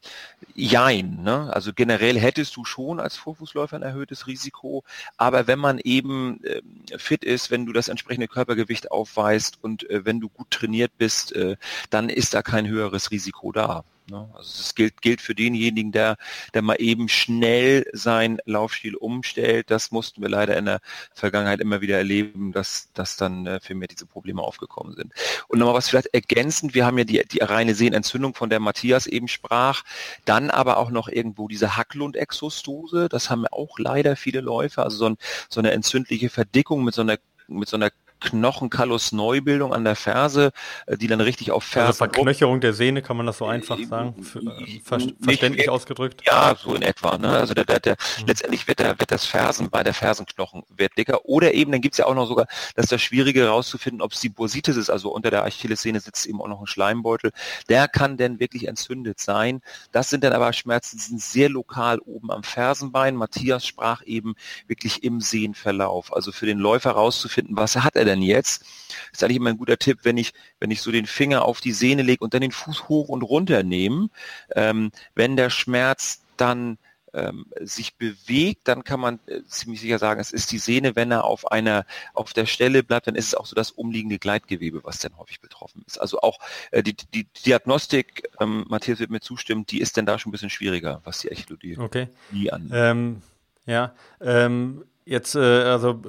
jein. Ne? Also generell hättest du schon als Vorfußläufer ein erhöhtes Risiko, aber wenn man eben äh, fit ist, wenn du das entsprechende Körpergewicht aufweist und äh, wenn du gut trainiert bist, äh, dann ist da kein höheres Risiko da. Ne? Also das gilt, gilt für denjenigen, der, der mal eben schnell sein Laufstil umstellt. Das mussten wir leider in der Vergangenheit immer wieder erleben, dass, dass dann äh, für mehr diese Probleme aufgekommen sind. Und nochmal was vielleicht ergänzend, wir haben ja die, die reine Sehnenentzündung, von der Matthias eben sprach, dann aber auch noch irgendwo diese Hacklund-Exostose, das haben auch leider viele Läufer, also so, ein, so eine entzündliche Verdickung mit so einer mit so einer Knochenkalus-Neubildung an der Ferse, äh, die dann richtig auf Ferse... Also Verknöcherung der Sehne, kann man das so einfach äh, sagen? Für, äh, ver verständlich ausgedrückt? Ja, so in etwa. Ne? Also der, der, der, mhm. letztendlich wird, der, wird das Fersen bei der Fersenknochen wird dicker. Oder eben, dann gibt's ja auch noch sogar, dass das Schwierige herauszufinden, ob es die Bursitis ist, also unter der Achillessehne sitzt eben auch noch ein Schleimbeutel. Der kann denn wirklich entzündet sein. Das sind dann aber Schmerzen, die sind sehr lokal oben am Fersenbein. Matthias sprach eben wirklich im Sehnenverlauf. Also für den Läufer herauszufinden, was hat er denn jetzt? ist eigentlich immer ein guter Tipp, wenn ich, wenn ich so den Finger auf die Sehne lege und dann den Fuß hoch und runter nehme. Ähm, wenn der Schmerz dann ähm, sich bewegt, dann kann man äh, ziemlich sicher sagen, es ist die Sehne. Wenn er auf einer, auf der Stelle bleibt, dann ist es auch so das umliegende Gleitgewebe, was dann häufig betroffen ist. Also auch äh, die, die Diagnostik, ähm, Matthias wird mir zustimmen, die ist dann da schon ein bisschen schwieriger, was die Echolodie okay. angeht. Ähm, ja, ähm, Jetzt, äh, also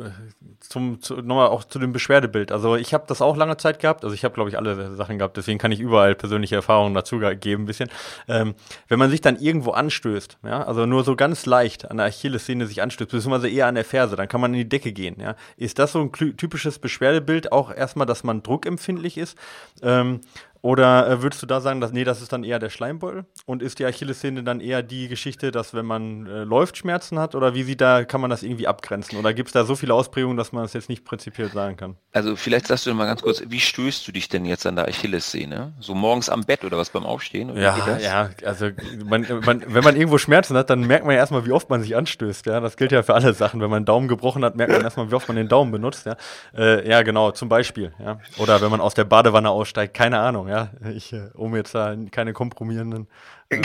zum, zu, nochmal auch zu dem Beschwerdebild. Also ich habe das auch lange Zeit gehabt. Also ich habe, glaube ich, alle Sachen gehabt. Deswegen kann ich überall persönliche Erfahrungen dazu geben, ein bisschen. Ähm, wenn man sich dann irgendwo anstößt, ja, also nur so ganz leicht an der Achillessehne sich anstößt, beziehungsweise eher an der Ferse, dann kann man in die Decke gehen. Ja. Ist das so ein typisches Beschwerdebild auch erstmal, dass man druckempfindlich ist? Ähm, oder äh, würdest du da sagen, dass nee, das ist dann eher der Schleimbeutel? Und ist die Achillessehne dann eher die Geschichte, dass wenn man äh, läuft, Schmerzen hat? Oder wie sieht da, kann man das irgendwie abgrenzen? Oder gibt es da so viele Ausprägungen, dass man das jetzt nicht prinzipiell sagen kann? Also vielleicht sagst du mal ganz kurz, wie stößt du dich denn jetzt an der Achillessehne? So morgens am Bett oder was beim Aufstehen? Oder ja, ja, also man, man, wenn man irgendwo Schmerzen hat, dann merkt man ja erstmal, wie oft man sich anstößt. Ja, das gilt ja für alle Sachen. Wenn man einen Daumen gebrochen hat, merkt man erstmal, wie oft man den Daumen benutzt. Ja, äh, ja genau, zum Beispiel. Ja. Oder wenn man aus der Badewanne aussteigt, keine Ahnung. Ja, ich äh, um jetzt da keine kompromierenden äh,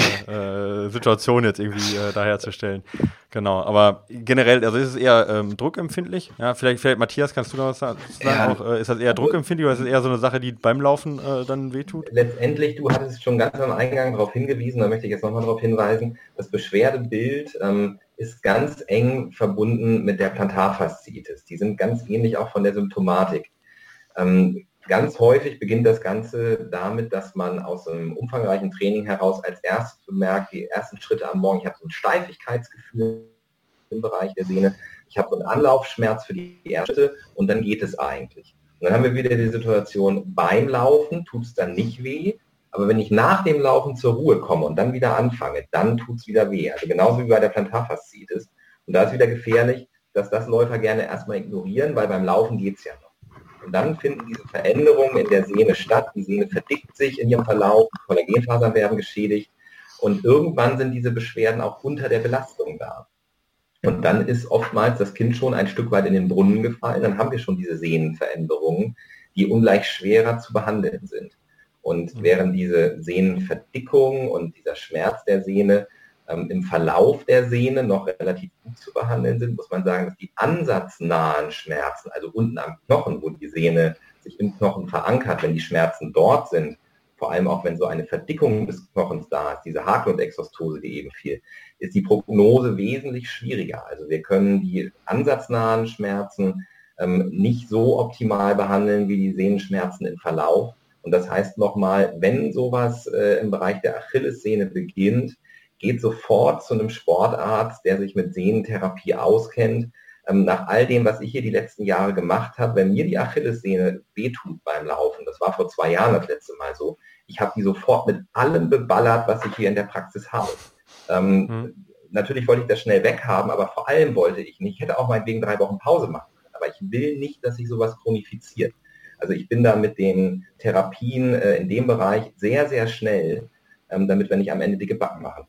äh, Situationen jetzt irgendwie äh, daherzustellen. Genau, aber generell, also ist es eher ähm, druckempfindlich. Ja, vielleicht, vielleicht, Matthias, kannst du noch was sagen? Ja. Auch, äh, ist das eher druckempfindlich oder ist es eher so eine Sache, die beim Laufen äh, dann wehtut? Letztendlich, du hattest schon ganz am Eingang darauf hingewiesen, da möchte ich jetzt nochmal darauf hinweisen, das Beschwerdebild ähm, ist ganz eng verbunden mit der Plantarfasziitis. Die sind ganz ähnlich auch von der Symptomatik. Ähm, Ganz häufig beginnt das Ganze damit, dass man aus einem umfangreichen Training heraus als erstes bemerkt, die ersten Schritte am Morgen, ich habe so ein Steifigkeitsgefühl im Bereich der Sehne, ich habe so einen Anlaufschmerz für die erste und dann geht es eigentlich. Und dann haben wir wieder die Situation, beim Laufen tut es dann nicht weh, aber wenn ich nach dem Laufen zur Ruhe komme und dann wieder anfange, dann tut es wieder weh. Also genauso wie bei der Plantarfasziitis. Und da ist wieder gefährlich, dass das Läufer gerne erstmal ignorieren, weil beim Laufen geht es ja noch. Und dann finden diese Veränderungen in der Sehne statt. Die Sehne verdickt sich in ihrem Verlauf, Kollagenfasern werden geschädigt und irgendwann sind diese Beschwerden auch unter der Belastung da. Und dann ist oftmals das Kind schon ein Stück weit in den Brunnen gefallen. Dann haben wir schon diese Sehnenveränderungen, die ungleich schwerer zu behandeln sind. Und mhm. während diese Sehnenverdickung und dieser Schmerz der Sehne ähm, im Verlauf der Sehne noch relativ gut zu behandeln sind, muss man sagen, dass die ansatznahen Schmerzen, also unten am Knochen, wo die Sehne sich im Knochen verankert, wenn die Schmerzen dort sind, vor allem auch wenn so eine Verdickung des Knochens da ist, diese Haarklundexostose, die eben fiel, ist die Prognose wesentlich schwieriger. Also wir können die ansatznahen Schmerzen ähm, nicht so optimal behandeln wie die Sehnenschmerzen im Verlauf. Und das heißt nochmal, wenn sowas äh, im Bereich der Achillessehne beginnt, geht sofort zu einem Sportarzt, der sich mit Sehnentherapie auskennt. Ähm, nach all dem, was ich hier die letzten Jahre gemacht habe, wenn mir die Achillessehne wehtut beim Laufen, das war vor zwei Jahren das letzte Mal so, ich habe die sofort mit allem beballert, was ich hier in der Praxis habe. Ähm, mhm. Natürlich wollte ich das schnell weghaben, aber vor allem wollte ich nicht, ich hätte auch meinetwegen drei Wochen Pause machen können, aber ich will nicht, dass sich sowas chronifiziert. Also ich bin da mit den Therapien äh, in dem Bereich sehr, sehr schnell, ähm, damit wir nicht am Ende dicke Backen machen.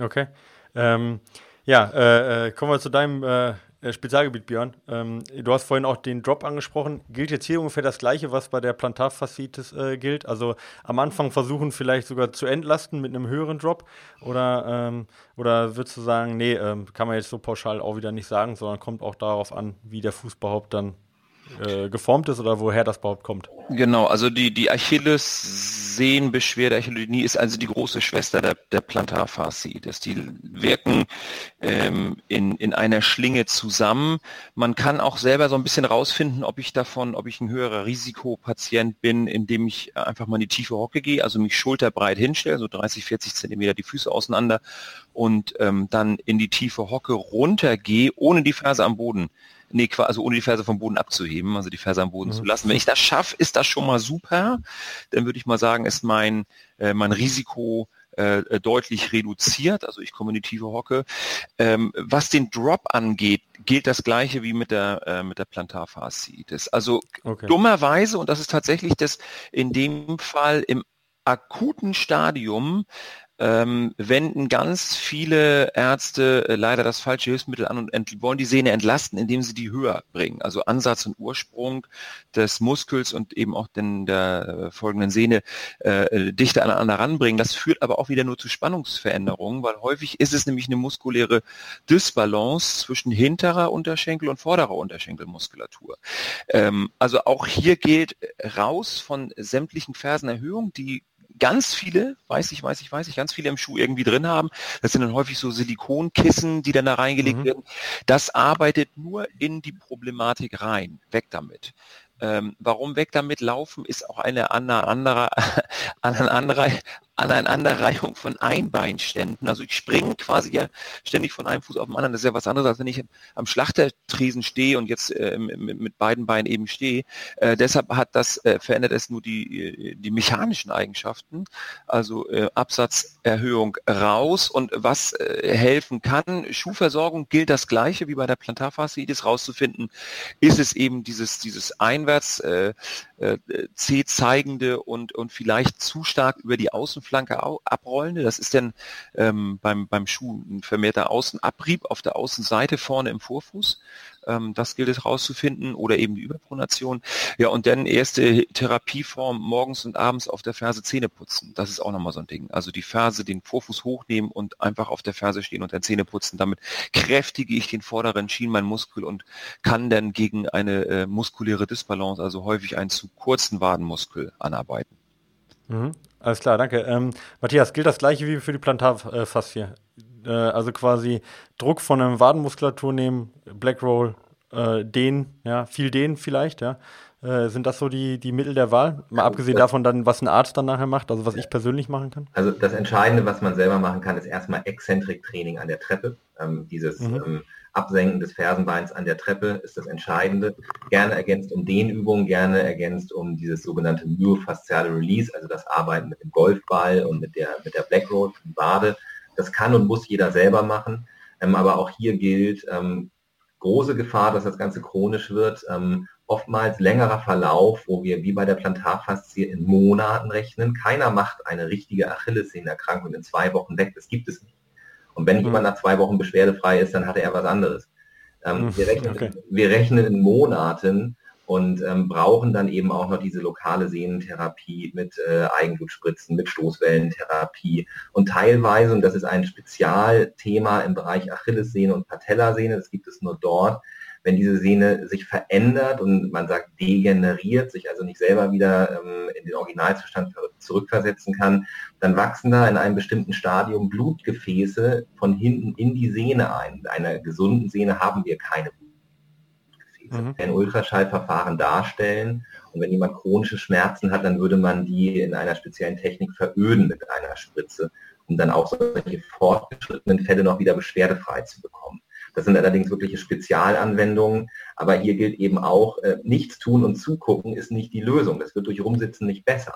Okay. Ähm, ja, äh, äh, kommen wir zu deinem äh, äh, Spezialgebiet, Björn. Ähm, du hast vorhin auch den Drop angesprochen. Gilt jetzt hier ungefähr das Gleiche, was bei der Plantarfaszitis äh, gilt? Also am Anfang versuchen vielleicht sogar zu entlasten mit einem höheren Drop? Oder, ähm, oder würdest du sagen, nee, ähm, kann man jetzt so pauschal auch wieder nicht sagen, sondern kommt auch darauf an, wie der Fuß überhaupt dann äh, geformt ist oder woher das überhaupt kommt. Genau, also die, die Achillessehnenbeschwerde, Achillodynie ist also die große Schwester der, der Plantarfasziitis. Die wirken ähm, in, in einer Schlinge zusammen. Man kann auch selber so ein bisschen rausfinden, ob ich davon, ob ich ein höherer Risikopatient bin, indem ich einfach mal in die tiefe Hocke gehe, also mich schulterbreit hinstelle, so 30, 40 Zentimeter die Füße auseinander und ähm, dann in die tiefe Hocke runtergehe, ohne die Ferse am Boden nee, also ohne die Ferse vom Boden abzuheben, also die Ferse am Boden mhm. zu lassen. Wenn ich das schaffe, ist das schon mal super. Dann würde ich mal sagen, ist mein, äh, mein Risiko äh, äh, deutlich reduziert. Also ich komme in die tiefe Hocke. Ähm, was den Drop angeht, gilt das gleiche wie mit der, äh, mit der Plantarfasziitis. Also okay. dummerweise, und das ist tatsächlich das in dem Fall im akuten Stadium ähm, wenden ganz viele Ärzte äh, leider das falsche Hilfsmittel an und wollen die Sehne entlasten, indem sie die höher bringen. Also Ansatz und Ursprung des Muskels und eben auch den, der äh, folgenden Sehne äh, dichter aneinander ranbringen. Das führt aber auch wieder nur zu Spannungsveränderungen, weil häufig ist es nämlich eine muskuläre Dysbalance zwischen hinterer Unterschenkel und vorderer Unterschenkelmuskulatur. Ähm, also auch hier gilt raus von sämtlichen Fersenerhöhungen, die ganz viele, weiß ich, weiß ich, weiß ich, ganz viele im Schuh irgendwie drin haben. Das sind dann häufig so Silikonkissen, die dann da reingelegt mhm. werden. Das arbeitet nur in die Problematik rein. Weg damit. Ähm, warum weg damit laufen, ist auch eine andere, andere, eine andere, Aneinanderreihung von Einbeinständen. Also ich springe quasi ja ständig von einem Fuß auf den anderen. Das ist ja was anderes, als wenn ich am Schlachtertresen stehe und jetzt äh, mit, beiden Beinen eben stehe. Äh, deshalb hat das, äh, verändert es nur die, die mechanischen Eigenschaften, also äh, Absatzerhöhung raus. Und was äh, helfen kann, Schuhversorgung gilt das gleiche wie bei der Plantarfasziitis rauszufinden, ist es eben dieses, dieses einwärts äh, äh, C zeigende und, und vielleicht zu stark über die Außenflanke abrollende. Das ist dann ähm, beim, beim Schuh ein vermehrter Außenabrieb auf der Außenseite vorne im Vorfuß. Ähm, das gilt es rauszufinden oder eben die Überpronation. Ja, und dann erste Therapieform morgens und abends auf der Ferse Zähne putzen. Das ist auch nochmal so ein Ding. Also die Ferse, den Vorfuß hochnehmen und einfach auf der Ferse stehen und dann Zähne putzen. Damit kräftige ich den vorderen Schienbeinmuskel und kann dann gegen eine äh, muskuläre Disbalance, also häufig einen zu kurzen Wadenmuskel anarbeiten. Mhm. Alles klar, danke. Ähm, Matthias, gilt das gleiche wie für die Plantarfaszie? Äh, also quasi Druck von der Wadenmuskulatur nehmen, Black Roll, äh, dehnen, ja, viel dehnen vielleicht, ja. Äh, sind das so die, die Mittel der Wahl? Mal abgesehen davon dann, was ein Arzt dann nachher macht, also was ich persönlich machen kann? Also das Entscheidende, was man selber machen kann, ist erstmal Exzentrik-Training an der Treppe. Ähm, dieses mhm. ähm, Absenken des Fersenbeins an der Treppe ist das Entscheidende. Gerne ergänzt um Dehnübungen, gerne ergänzt um dieses sogenannte myofasziale Release, also das Arbeiten mit dem Golfball und mit der, mit der Black Road und Bade. Das kann und muss jeder selber machen. Ähm, aber auch hier gilt ähm, große Gefahr, dass das Ganze chronisch wird. Ähm, oftmals längerer Verlauf, wo wir wie bei der Plantarfaszie in Monaten rechnen. Keiner macht eine richtige Achillessehnenerkrankung in zwei Wochen weg. Das gibt es nicht. Und wenn mhm. jemand nach zwei Wochen beschwerdefrei ist, dann hat er was anderes. Ähm, mhm. wir, rechnen, okay. wir rechnen in Monaten und ähm, brauchen dann eben auch noch diese lokale Sehnentherapie mit äh, Eigenblutspritzen, mit Stoßwellentherapie und teilweise, und das ist ein Spezialthema im Bereich Achillessehne und Patellasehne, das gibt es nur dort, wenn diese Sehne sich verändert und man sagt degeneriert, sich also nicht selber wieder ähm, in den Originalzustand zurückversetzen kann, dann wachsen da in einem bestimmten Stadium Blutgefäße von hinten in die Sehne ein. In einer gesunden Sehne haben wir keine Blutgefäße. Mhm. Ein Ultraschallverfahren darstellen und wenn jemand chronische Schmerzen hat, dann würde man die in einer speziellen Technik veröden mit einer Spritze, um dann auch solche fortgeschrittenen Fälle noch wieder beschwerdefrei zu bekommen. Das sind allerdings wirkliche Spezialanwendungen. Aber hier gilt eben auch, äh, nichts tun und zugucken ist nicht die Lösung. Das wird durch Rumsitzen nicht besser.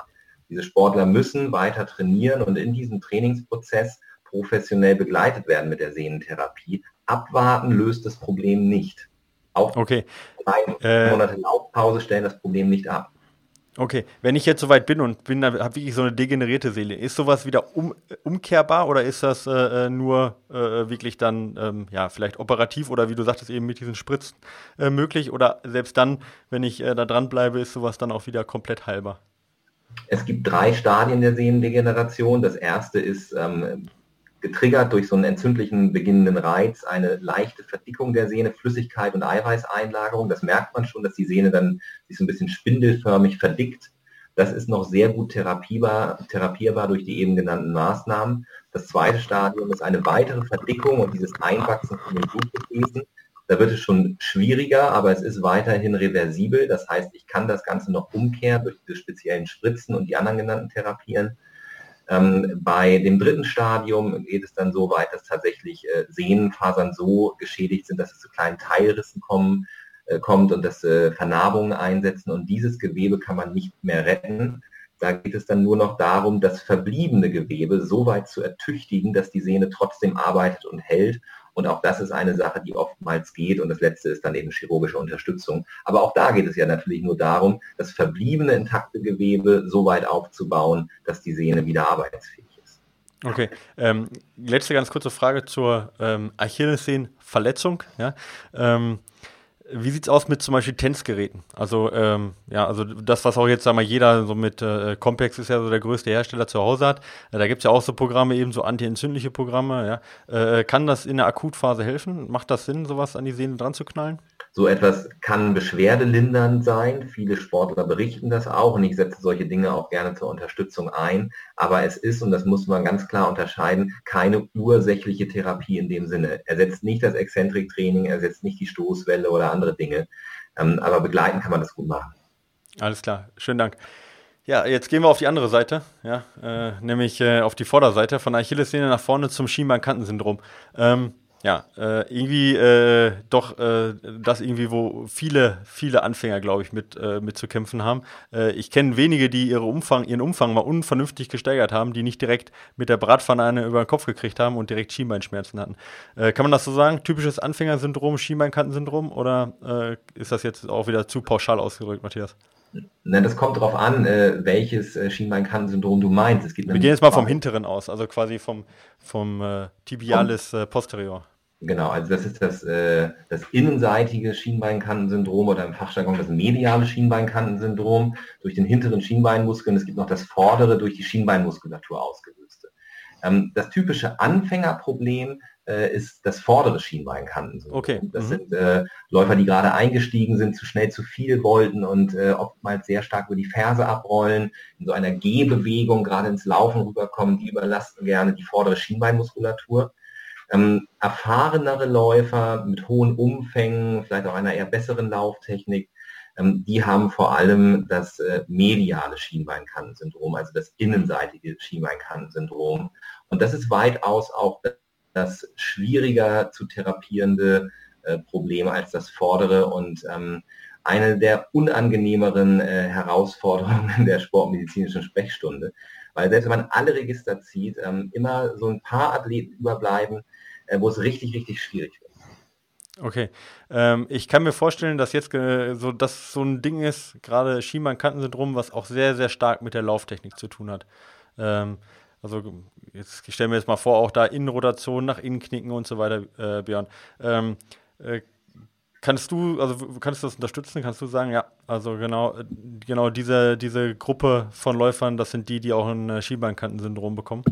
Diese Sportler müssen weiter trainieren und in diesem Trainingsprozess professionell begleitet werden mit der Sehnentherapie. Abwarten löst das Problem nicht. Auch okay. drei äh, Monate Laufpause stellen das Problem nicht ab. Okay, wenn ich jetzt soweit bin und bin, habe wirklich so eine degenerierte Seele, ist sowas wieder um, umkehrbar oder ist das äh, äh, nur äh, wirklich dann, ähm, ja, vielleicht operativ oder wie du sagtest, eben mit diesen Spritzen äh, möglich? Oder selbst dann, wenn ich äh, da dran bleibe, ist sowas dann auch wieder komplett heilbar? Es gibt drei Stadien der Sehnendegeneration. Das erste ist ähm, getriggert durch so einen entzündlichen beginnenden Reiz eine leichte Verdickung der Sehne, Flüssigkeit und Eiweißeinlagerung. Das merkt man schon, dass die Sehne dann sich so ein bisschen spindelförmig verdickt. Das ist noch sehr gut therapierbar, therapierbar durch die eben genannten Maßnahmen. Das zweite Stadium ist eine weitere Verdickung und dieses Einwachsen von den Blutgefäßen. Da wird es schon schwieriger, aber es ist weiterhin reversibel. Das heißt, ich kann das Ganze noch umkehren durch diese speziellen Spritzen und die anderen genannten Therapien. Ähm, bei dem dritten Stadium geht es dann so weit, dass tatsächlich äh, Sehnenfasern so geschädigt sind, dass es zu kleinen Teilrissen kommen. äh, kommt und das äh, Vernarbungen einsetzen und dieses Gewebe kann man nicht mehr retten. Da geht es dann nur noch darum, das verbliebene Gewebe so weit zu ertüchtigen, dass die Sehne trotzdem arbeitet und hält. Und auch das ist eine Sache, die oftmals geht. Und das letzte ist dann eben chirurgische Unterstützung. Aber auch da geht es ja natürlich nur darum, das verbliebene intakte Gewebe so weit aufzubauen, dass die Sehne wieder arbeitsfähig ist. Okay. Ähm, letzte ganz kurze Frage zur ähm, Achillessehnenverletzung. Ja? Ähm, wie sieht es aus mit zum Beispiel Tänzgeräten? Also, ähm, ja, also das, was auch jetzt, sagen wir, jeder so mit äh, Compex ist ja so der größte Hersteller zu Hause hat. Äh, da gibt es ja auch so Programme, eben so antientzündliche Programme, ja. Äh, kann das in der Akutphase helfen? Macht das Sinn, sowas an die Sehne dran zu knallen? So etwas kann beschwerdelindernd sein. Viele Sportler berichten das auch und ich setze solche Dinge auch gerne zur Unterstützung ein. Aber es ist, und das muss man ganz klar unterscheiden, keine ursächliche Therapie in dem Sinne. Ersetzt nicht das Exzentriktraining, ersetzt nicht die Stoßwelle oder andere Dinge. Ähm, aber begleiten kann man das gut machen. Alles klar, schönen Dank. Ja, jetzt gehen wir auf die andere Seite, ja, äh, nämlich äh, auf die Vorderseite von Achillessehne nach vorne zum Schienbeinkantensyndrom. Ähm, ja, äh, irgendwie äh, doch äh, das irgendwie, wo viele, viele Anfänger, glaube ich, mit, äh, mit zu kämpfen haben. Äh, ich kenne wenige, die ihre Umfang, ihren Umfang mal unvernünftig gesteigert haben, die nicht direkt mit der Bratpfanne eine über den Kopf gekriegt haben und direkt Schienbeinschmerzen hatten. Äh, kann man das so sagen? Typisches Anfängersyndrom, Schienbeinkantensyndrom oder ist das jetzt auch wieder zu pauschal ausgedrückt, Matthias? Nein, das kommt darauf an, äh, welches äh, Schienbeinkantensyndrom du meinst. Es geht Wir gehen jetzt mal vom hinteren aus, also quasi vom, vom äh, Tibialis äh, posterior. Genau, also das ist das, äh, das innenseitige Schienbeinkantensyndrom oder im Fachjargon das mediale Schienbeinkantensyndrom durch den hinteren Schienbeinmuskel. Und es gibt noch das vordere durch die Schienbeinmuskulatur ausgelöste. Ähm, das typische Anfängerproblem äh, ist das vordere Schienbeinkantensyndrom. Okay. Das mhm. sind äh, Läufer, die gerade eingestiegen sind, zu schnell zu viel wollten und äh, oftmals sehr stark über die Ferse abrollen, in so einer Gehbewegung gerade ins Laufen rüberkommen, die überlasten gerne die vordere Schienbeinmuskulatur. Ähm, erfahrenere Läufer mit hohen Umfängen, vielleicht auch einer eher besseren Lauftechnik, ähm, die haben vor allem das äh, mediale Schienbeinkantensyndrom, also das innenseitige Schienbeinkantensyndrom. Und das ist weitaus auch das schwieriger zu therapierende äh, Problem als das vordere und ähm, eine der unangenehmeren äh, Herausforderungen der sportmedizinischen Sprechstunde. Weil selbst wenn man alle Register zieht, ähm, immer so ein paar Athleten überbleiben, äh, wo es richtig, richtig schwierig wird. Okay. Ähm, ich kann mir vorstellen, dass jetzt äh, so, dass so ein Ding ist, gerade Schienbeinkantensyndrom, was auch sehr, sehr stark mit der Lauftechnik zu tun hat. Ähm, also jetzt ich stelle mir jetzt mal vor, auch da Innenrotation nach innen knicken und so weiter, äh, Björn. Ähm, äh, kannst du, also kannst du das unterstützen? Kannst du sagen, ja, also genau, äh, genau diese, diese Gruppe von Läufern, das sind die, die auch ein äh, Schienbeinkantensyndrom bekommen?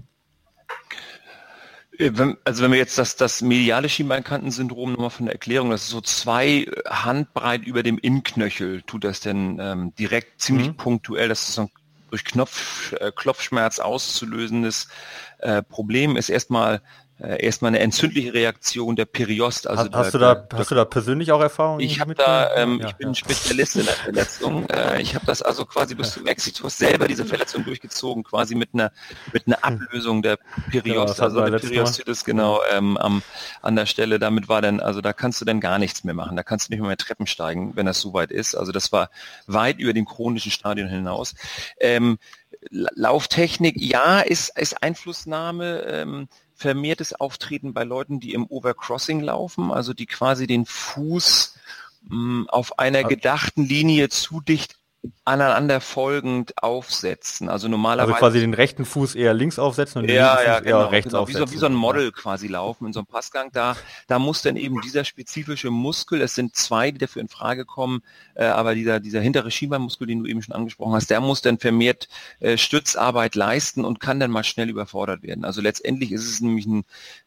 Äh, also wenn wir jetzt das, das mediale Schienbeinkantensyndrom nochmal von der Erklärung, das ist so zwei Handbreit über dem Innenknöchel, tut das denn ähm, direkt ziemlich mhm. punktuell, das ist so ein durch Knopf, äh, Klopfschmerz auszulösendes äh, Problem, ist erstmal äh, erstmal eine entzündliche Reaktion der Periost. Also hast, der, hast du da, der, hast du da persönlich auch Erfahrungen? Ich habe da, ähm, ja, ich bin ja. Spezialist in der Verletzung. Äh, ich habe das also quasi bis zum Exitus selber diese Verletzung durchgezogen, quasi mit einer mit einer hm. Ablösung der Periost, genau, also der Periostitis genau ähm, am, an der Stelle. Damit war dann, also da kannst du dann gar nichts mehr machen. Da kannst du nicht mehr, mehr Treppen steigen, wenn das so weit ist. Also das war weit über dem chronischen Stadion hinaus. Ähm, Lauftechnik, ja, ist, ist Einflussnahme. Ähm, vermehrtes Auftreten bei Leuten, die im Overcrossing laufen, also die quasi den Fuß mh, mm, auf einer gedachten Linie zu dicht aneinander folgend aufsetzen. Also normalerweise. Also quasi den rechten Fuß eher links aufsetzen und den ja, linken ja, Fuß genau, eher rechts genau, aufsetzen. Wie so, wie so ein Model quasi laufen in so einem Passgang. Da, da muss dann eben dieser spezifische Muskel, es sind zwei, die dafür in Frage kommen, äh, aber dieser, dieser hintere Schienbeinmuskel, den du eben schon angesprochen hast, der muss dann vermehrt äh, Stützarbeit leisten und kann dann mal schnell überfordert werden. Also letztendlich ist es nämlich ein,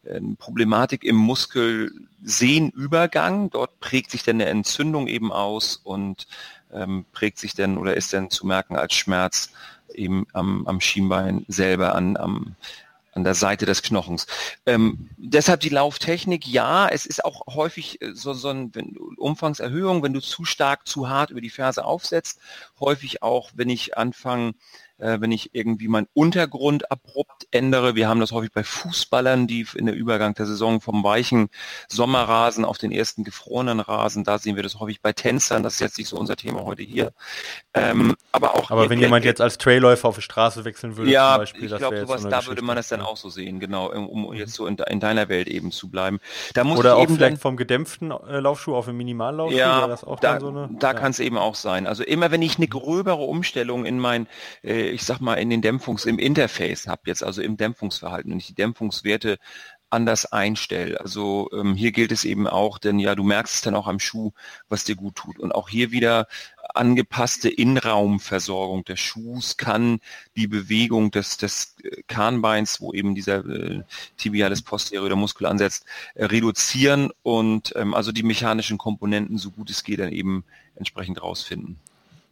eine Problematik im Muskel Sehnübergang. Dort prägt sich dann eine Entzündung eben aus und ähm, prägt sich denn oder ist denn zu merken als Schmerz eben am, am Schienbein selber, an, am, an der Seite des Knochens. Ähm, deshalb die Lauftechnik, ja, es ist auch häufig äh, so, so ein wenn, Umfangserhöhung, wenn du zu stark, zu hart über die Ferse aufsetzt. Häufig auch, wenn ich anfange, äh, wenn ich irgendwie meinen Untergrund abrupt ändere. Wir haben das häufig bei Fußballern, die in der Übergang der Saison vom weichen Sommerrasen auf den ersten gefrorenen Rasen, da sehen wir das häufig bei Tänzern, das ist jetzt nicht so unser Thema heute hier. Ähm, aber auch aber wenn jemand jetzt als Trailläufer auf die Straße wechseln würde, ja, zum Beispiel, ich glaube, sowas, so da würde man das dann auch so sehen, genau, um, um jetzt so in, in, deiner Welt eben zu bleiben. Da muss Oder auch vielleicht vom gedämpften äh, Laufschuh auf einen Minimallaufschuh, ja, das auch da, so eine, da ja. kann es eben auch sein. Also immer wenn ich eine gröbere Umstellung in mein, äh, ich sag mal, in den Dämpfungs-, im Interface habe jetzt, also im Dämpfungsverhalten, wenn ich die Dämpfungswerte anders einstelle. Also ähm, hier gilt es eben auch, denn ja, du merkst es dann auch am Schuh, was dir gut tut. Und auch hier wieder angepasste Innenraumversorgung des Schuhs kann die Bewegung des, des äh, Kahnbeins, wo eben dieser äh, tibialis posterior Muskel ansetzt, äh, reduzieren und ähm, also die mechanischen Komponenten so gut es geht dann eben entsprechend rausfinden.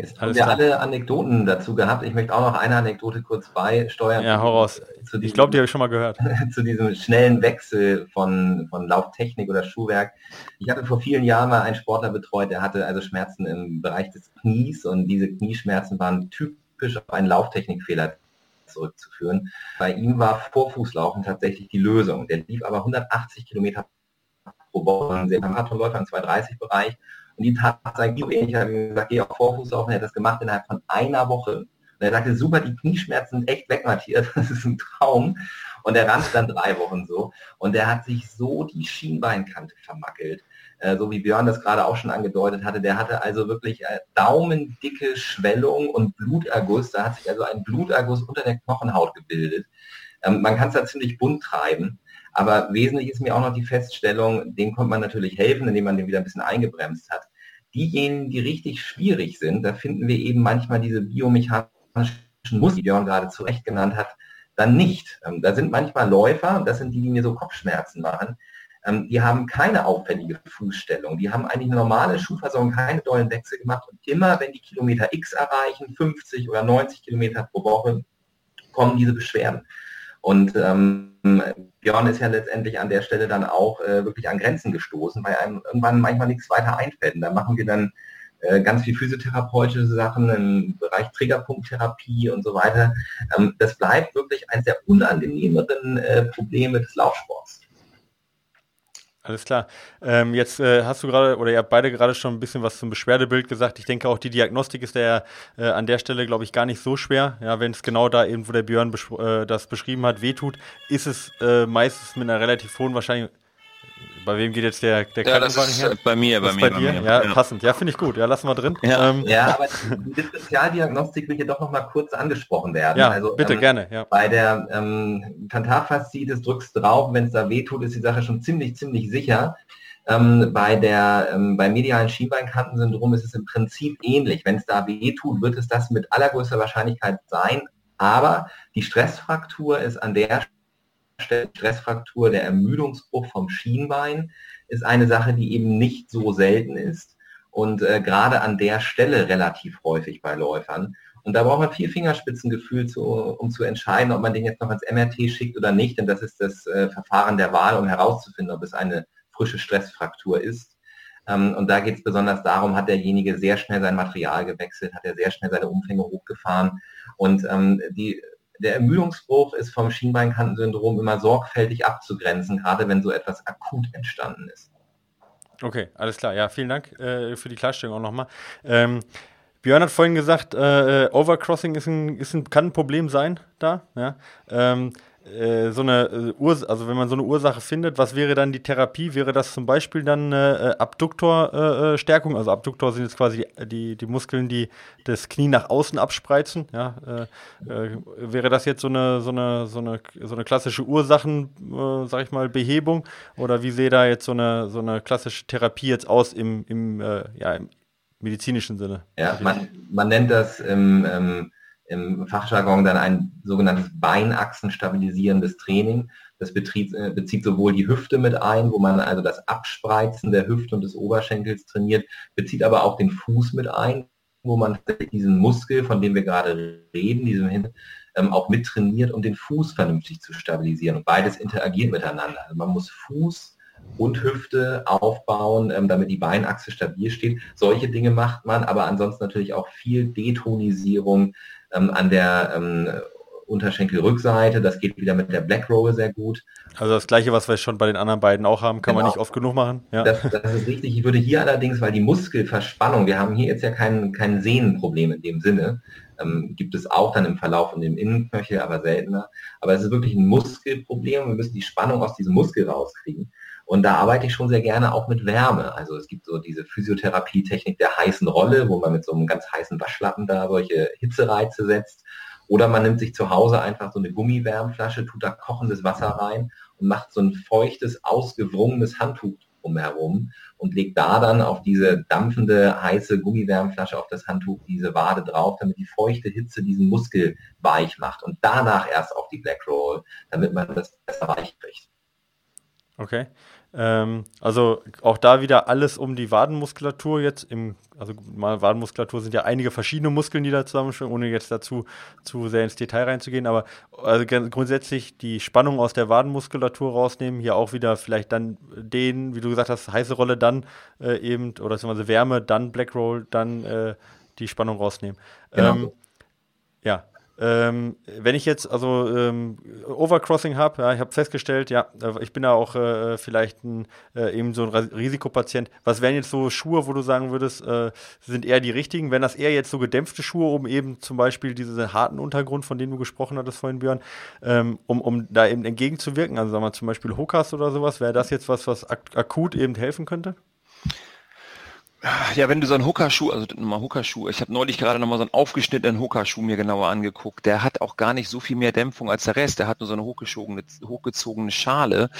Jetzt haben wir alle Anekdoten dazu gehabt. Ich möchte auch noch eine Anekdote kurz beisteuern. Ja, hau raus. Diesem, ich glaube, die habe ich schon mal gehört. zu diesem schnellen Wechsel von, von Lauftechnik oder Schuhwerk. Ich hatte vor vielen Jahren mal einen Sportler betreut, der hatte also Schmerzen im Bereich des Knies und diese Knieschmerzen waren typisch auf einen Lauftechnikfehler zurückzuführen. Bei ihm war Vorfußlaufen tatsächlich die Lösung. Der lief aber 180 Kilometer pro Woche, ein Marathonläufer im 230-Bereich und die Tat sei ähnlich, hat gesagt, geh auf Vorfuß auf und er hat das gemacht innerhalb von einer Woche. Und er sagte, super, die Knieschmerzen sind echt weg, Matthias, das ist ein Traum. Und er rannte dann drei Wochen so. Und er hat sich so die Schienbeinkante vermackelt. Äh, so wie Björn das gerade auch schon angedeutet hatte. Der hatte also wirklich äh, daumendicke Schwellung und Bluterguss. Da hat sich also ein Bluterguss unter der Knochenhaut gebildet. Ähm, man kann es da ziemlich bunt treiben. Aber wesentlich ist mir auch noch die Feststellung, dem kommt man natürlich helfen, indem man den wieder ein bisschen eingebremst hat. Diejenigen, die richtig schwierig sind, da finden wir eben manchmal diese biomechanischen Muster, die Björn gerade zu Recht genannt hat, dann nicht. Ähm, da sind manchmal Läufer, das sind die, die mir so Kopfschmerzen machen, ähm, die haben keine auffällige Fußstellung, die haben eigentlich eine normale Schuhversorgung, keine dollen Wechsel gemacht und immer, wenn die Kilometer X erreichen, 50 oder 90 Kilometer pro Woche, kommen diese Beschwerden. Und ähm, Björn ist ja letztendlich an der Stelle dann auch äh, wirklich an Grenzen gestoßen, weil einem irgendwann manchmal nichts weiter einfällt. Und da machen wir dann äh, ganz viel physiotherapeutische Sachen im Bereich Triggerpunkttherapie und so weiter. Ähm, das bleibt wirklich eines der unangenehmeren äh, Probleme des Laufsports. Alles klar. Ähm, jetzt äh, hast du gerade, oder ihr habt beide gerade schon ein bisschen was zum Beschwerdebild gesagt. Ich denke auch, die Diagnostik ist ja äh, an der Stelle, glaube ich, gar nicht so schwer. Ja, wenn es genau da eben, wo der Björn besch äh, das beschrieben hat, wehtut, ist es äh, meistens mit einer relativ hohen Wahrscheinlichkeit bei wem geht jetzt der, der ja, Krankenwagen her? Bei mir, bei mir. Bei, dir? Mir. Ja, ja, passend. Ja, finde ich gut. Ja, lassen wir drin. Ja, ähm. ja aber die Differentialdiagnostik will hier doch noch mal kurz angesprochen werden. Ja, also, bitte, ähm, gerne. Ja. Bei der ähm, Plantarfaszitis drückst du drauf, wenn es da weh tut, ist die Sache schon ziemlich, ziemlich sicher. Ähm, bei der ähm, beim medialen Schienbeinkantensyndrom ist es im Prinzip ähnlich. Wenn es da weh tut, wird es das mit allergrößter Wahrscheinlichkeit sein. Aber die Stressfraktur ist an der Stressfraktur, der Ermüdungsbruch vom Schienbein ist eine Sache, die eben nicht so selten ist und äh, gerade an der Stelle relativ häufig bei Läufern. Und da braucht man viel Fingerspitzengefühl, zu, um zu entscheiden, ob man den jetzt noch ins MRT schickt oder nicht. Denn das ist das äh, Verfahren der Wahl, um herauszufinden, ob es eine frische Stressfraktur ist. Ähm, und da geht es besonders darum, hat derjenige sehr schnell sein Material gewechselt, hat er sehr schnell seine Umfänge hochgefahren. Und ähm, die der Ermüdungsbruch ist vom Schienbeinkantensyndrom immer sorgfältig abzugrenzen, gerade wenn so etwas akut entstanden ist. Okay, alles klar. Ja, vielen Dank äh, für die Klarstellung auch nochmal. Ähm, Björn hat vorhin gesagt, äh, Overcrossing ist ein, ist ein, kann ein Problem sein da. Ja? Ähm, äh, so eine äh, Urs also wenn man so eine Ursache findet, was wäre dann die Therapie? Wäre das zum Beispiel dann äh, Abduktorstärkung? also Abduktor sind jetzt quasi die, die, die, Muskeln, die das Knie nach außen abspreizen. Ja? Äh, äh, wäre das jetzt so eine, so eine, so eine, so eine klassische Ursachen, äh, sag ich mal, Behebung? Oder wie sehe da jetzt so eine, so eine klassische Therapie jetzt aus im, im, ja, im medizinischen Sinne? Ja, man, man nennt das im ähm, im Fachjargon dann ein sogenanntes Beinachsenstabilisierendes Training. Das bezieht, äh, bezieht sowohl die Hüfte mit ein, wo man also das Abspreizen der Hüfte und des Oberschenkels trainiert, bezieht aber auch den Fuß mit ein, wo man diesen Muskel, von dem wir gerade reden, diesem hin, ähm, auch mit trainiert, um den Fuß vernünftig zu stabilisieren. Und beides interagiert miteinander. Also man muss Fuß und Hüfte aufbauen, ähm, damit die Beinachse stabil steht. Solche Dinge macht man, aber ansonsten natürlich auch viel Detonisierung, ähm, an der ähm, Unterschenkelrückseite. Das geht wieder mit der Black Roll sehr gut. Also das gleiche, was wir schon bei den anderen beiden auch haben, kann genau. man nicht oft genug machen. Ja. Das, das, ist richtig. Ich würde hier allerdings, weil die Muskelverspannung, wir haben hier jetzt ja kein, kein Sehnenproblem in dem Sinne, ähm, gibt es auch dann im Verlauf von dem Innenknöchel, aber seltener. Aber es ist wirklich ein Muskelproblem. Wir müssen die Spannung aus diesem Muskel rauskriegen. Und da arbeite ich schon sehr gerne auch mit Wärme. Also es gibt so diese Physiotherapie-Technik der heißen Rolle, wo man mit so einem ganz heißen Waschlappen da solche Hitzereize setzt. Oder man nimmt sich zu Hause einfach so eine Gummiwärmflasche, tut da kochendes Wasser rein und macht so ein feuchtes, ausgewrungenes Handtuch drumherum und legt da dann auf diese dampfende, heiße Gummiwärmflasche auf das Handtuch diese Wade drauf, damit die feuchte Hitze diesen Muskel weich macht und danach erst auf die Black Roll, damit man das besser weich kriegt. Okay. Ähm, also auch da wieder alles um die Wadenmuskulatur jetzt. Im, also mal Wadenmuskulatur sind ja einige verschiedene Muskeln, die da zusammenstehen, ohne jetzt dazu zu sehr ins Detail reinzugehen. Aber also grundsätzlich die Spannung aus der Wadenmuskulatur rausnehmen. Hier auch wieder vielleicht dann den, wie du gesagt hast, heiße Rolle, dann äh, eben, oder beziehungsweise Wärme, dann Black Roll, dann äh, die Spannung rausnehmen. Genau. Ähm, ja, ähm, wenn ich jetzt also ähm, Overcrossing habe, ja, ich habe festgestellt, ja, ich bin da auch äh, vielleicht ein, äh, eben so ein Risikopatient. Was wären jetzt so Schuhe, wo du sagen würdest, äh, sind eher die richtigen? Wenn das eher jetzt so gedämpfte Schuhe, um eben zum Beispiel diesen harten Untergrund, von dem du gesprochen hattest vorhin, Björn, ähm, um, um da eben entgegenzuwirken, also sagen wir zum Beispiel Hokas oder sowas, wäre das jetzt was, was ak akut eben helfen könnte? Ja, wenn du so einen Hookerschuh, also nochmal Hookerschuh, ich habe neulich gerade nochmal so einen aufgeschnittenen Hookerschuh mir genauer angeguckt. Der hat auch gar nicht so viel mehr Dämpfung als der Rest. Der hat nur so eine hochgezogene, hochgezogene Schale.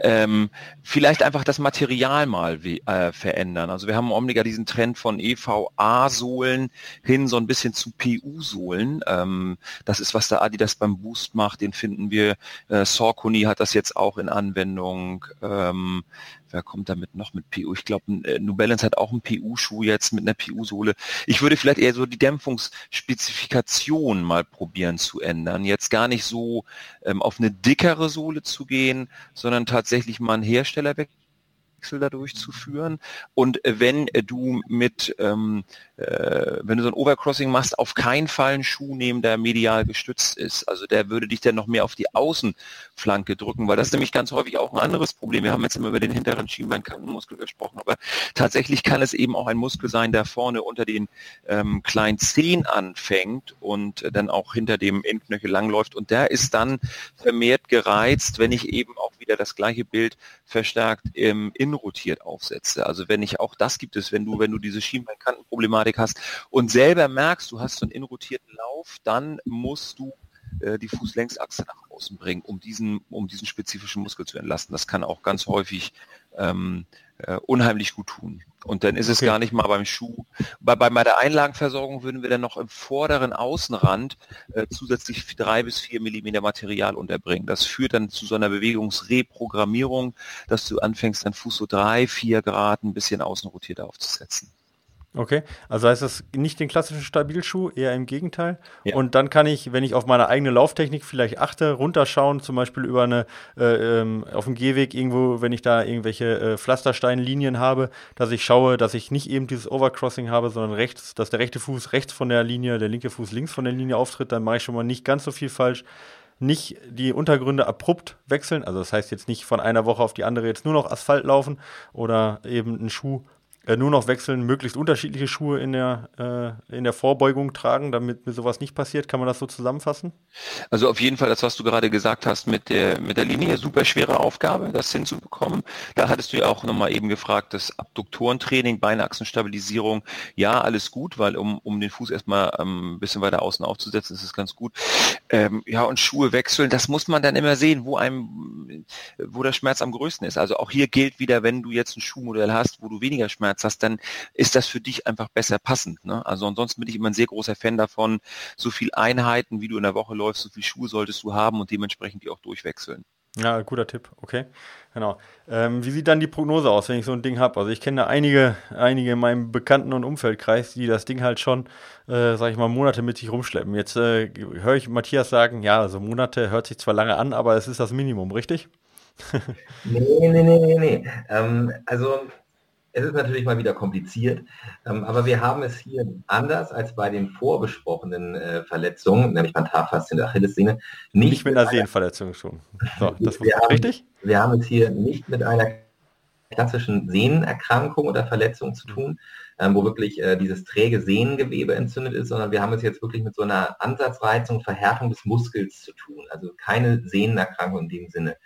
Ähm, vielleicht einfach das Material mal wie, äh, verändern. Also wir haben im Omega diesen Trend von EVA-Sohlen hin so ein bisschen zu PU-Sohlen. Ähm, das ist, was der Adidas beim Boost macht. Den finden wir. Äh, Saucony hat das jetzt auch in Anwendung. Ähm, wer kommt damit noch mit PU? Ich glaube, äh, New Balance hat auch einen PU-Schuh jetzt mit einer PU-Sohle. Ich würde vielleicht eher so die Dämpfungsspezifikation mal probieren zu ändern. Jetzt gar nicht so ähm, auf eine dickere Sohle zu gehen, sondern tatsächlich mal einen Hersteller weg Wechsel dadurch zu führen. Und äh, wenn äh, du mit, ähm, äh, wenn du so ein Overcrossing machst, auf keinen Fall einen Schuh nehmen, der medial gestützt ist. Also der würde dich dann noch mehr auf die Außenflanke drücken, weil das ist nämlich ganz häufig auch ein anderes Problem. Wir haben jetzt immer über den hinteren Schienbeinkantenmuskel gesprochen, aber tatsächlich kann es eben auch ein Muskel sein, der vorne unter den ähm, kleinen Zehen anfängt und dann auch hinter dem Innenknöchel langläuft und der ist dann vermehrt gereizt, wenn ich eben auch wieder das gleiche Bild verstärkt im Innen rotiert aufsetze. Also wenn ich auch das gibt es, wenn du, wenn du diese Schienbeinkantenproblematik hast und selber merkst, du hast so einen inrotierten Lauf, dann musst du äh, die Fußlängsachse nach außen bringen, um diesen, um diesen spezifischen Muskel zu entlasten. Das kann auch ganz häufig ähm, äh, unheimlich gut tun. Und dann ist es gar nicht mal beim Schuh. Bei, bei, bei der Einlagenversorgung würden wir dann noch im vorderen Außenrand äh, zusätzlich drei bis vier Millimeter Material unterbringen. Das führt dann zu so einer Bewegungsreprogrammierung, dass du anfängst, deinen Fuß so drei, vier Grad ein bisschen außen rotiert aufzusetzen. Okay, also heißt das nicht den klassischen Stabilschuh, eher im Gegenteil. Ja. Und dann kann ich, wenn ich auf meine eigene Lauftechnik vielleicht achte, runterschauen, zum Beispiel über eine, äh, ähm, auf dem Gehweg irgendwo, wenn ich da irgendwelche äh, Pflastersteinlinien habe, dass ich schaue, dass ich nicht eben dieses Overcrossing habe, sondern rechts, dass der rechte Fuß rechts von der Linie, der linke Fuß links von der Linie auftritt, dann mache ich schon mal nicht ganz so viel falsch nicht die Untergründe abrupt wechseln. Also das heißt jetzt nicht von einer Woche auf die andere jetzt nur noch Asphalt laufen oder eben einen Schuh äh, nur noch wechseln, möglichst unterschiedliche Schuhe in der, äh, in der Vorbeugung tragen, damit mir sowas nicht passiert. Kann man das so zusammenfassen? Also auf jeden Fall das, was du gerade gesagt hast mit der, mit der Linie, super schwere Aufgabe, das hinzubekommen. Da hattest du ja auch nochmal eben gefragt, das Abduktorentraining, Beinachsenstabilisierung, ja, alles gut, weil um, um den Fuß erstmal ähm, ein bisschen weiter außen aufzusetzen, ist es ganz gut. Ähm, ja, und Schuhe wechseln, das muss man dann immer sehen, wo einem, wo der Schmerz am größten ist. Also auch hier gilt wieder, wenn du jetzt ein Schuhmodell hast, wo du weniger Schmerz Schmerz hast, dann ist das für dich einfach besser passend. Ne? Also ansonsten bin ich immer ein sehr großer Fan davon, so viel Einheiten, wie du in der Woche läufst, so viel Schuhe solltest du haben und dementsprechend die auch durchwechseln. Ja, guter Tipp, okay. Genau. Ähm, wie sieht dann die Prognose aus, wenn ich so ein Ding habe? Also ich kenne einige, einige in meinem Bekannten- und Umfeldkreis, die das Ding halt schon, äh, sag ich mal, Monate mit sich rumschleppen. Jetzt äh, höre ich Matthias sagen, ja, also Monate hört sich zwar lange an, aber es ist das Minimum, richtig? nee, nee, nee, nee, nee. Ähm, also es ist natürlich mal wieder kompliziert, ähm, aber wir haben es hier anders als bei den vorbesprochenen äh, Verletzungen, nämlich Plantarfaszien der Achillessehne, nicht, nicht mit einer Sehnenverletzung schon. So, das wir haben, richtig? Wir haben es hier nicht mit einer klassischen Sehnenerkrankung oder Verletzung zu tun, ähm, wo wirklich äh, dieses träge Sehnengewebe entzündet ist, sondern wir haben es jetzt wirklich mit so einer Ansatzreizung, Verhärtung des Muskels zu tun. Also keine Sehnenerkrankung in dem Sinne.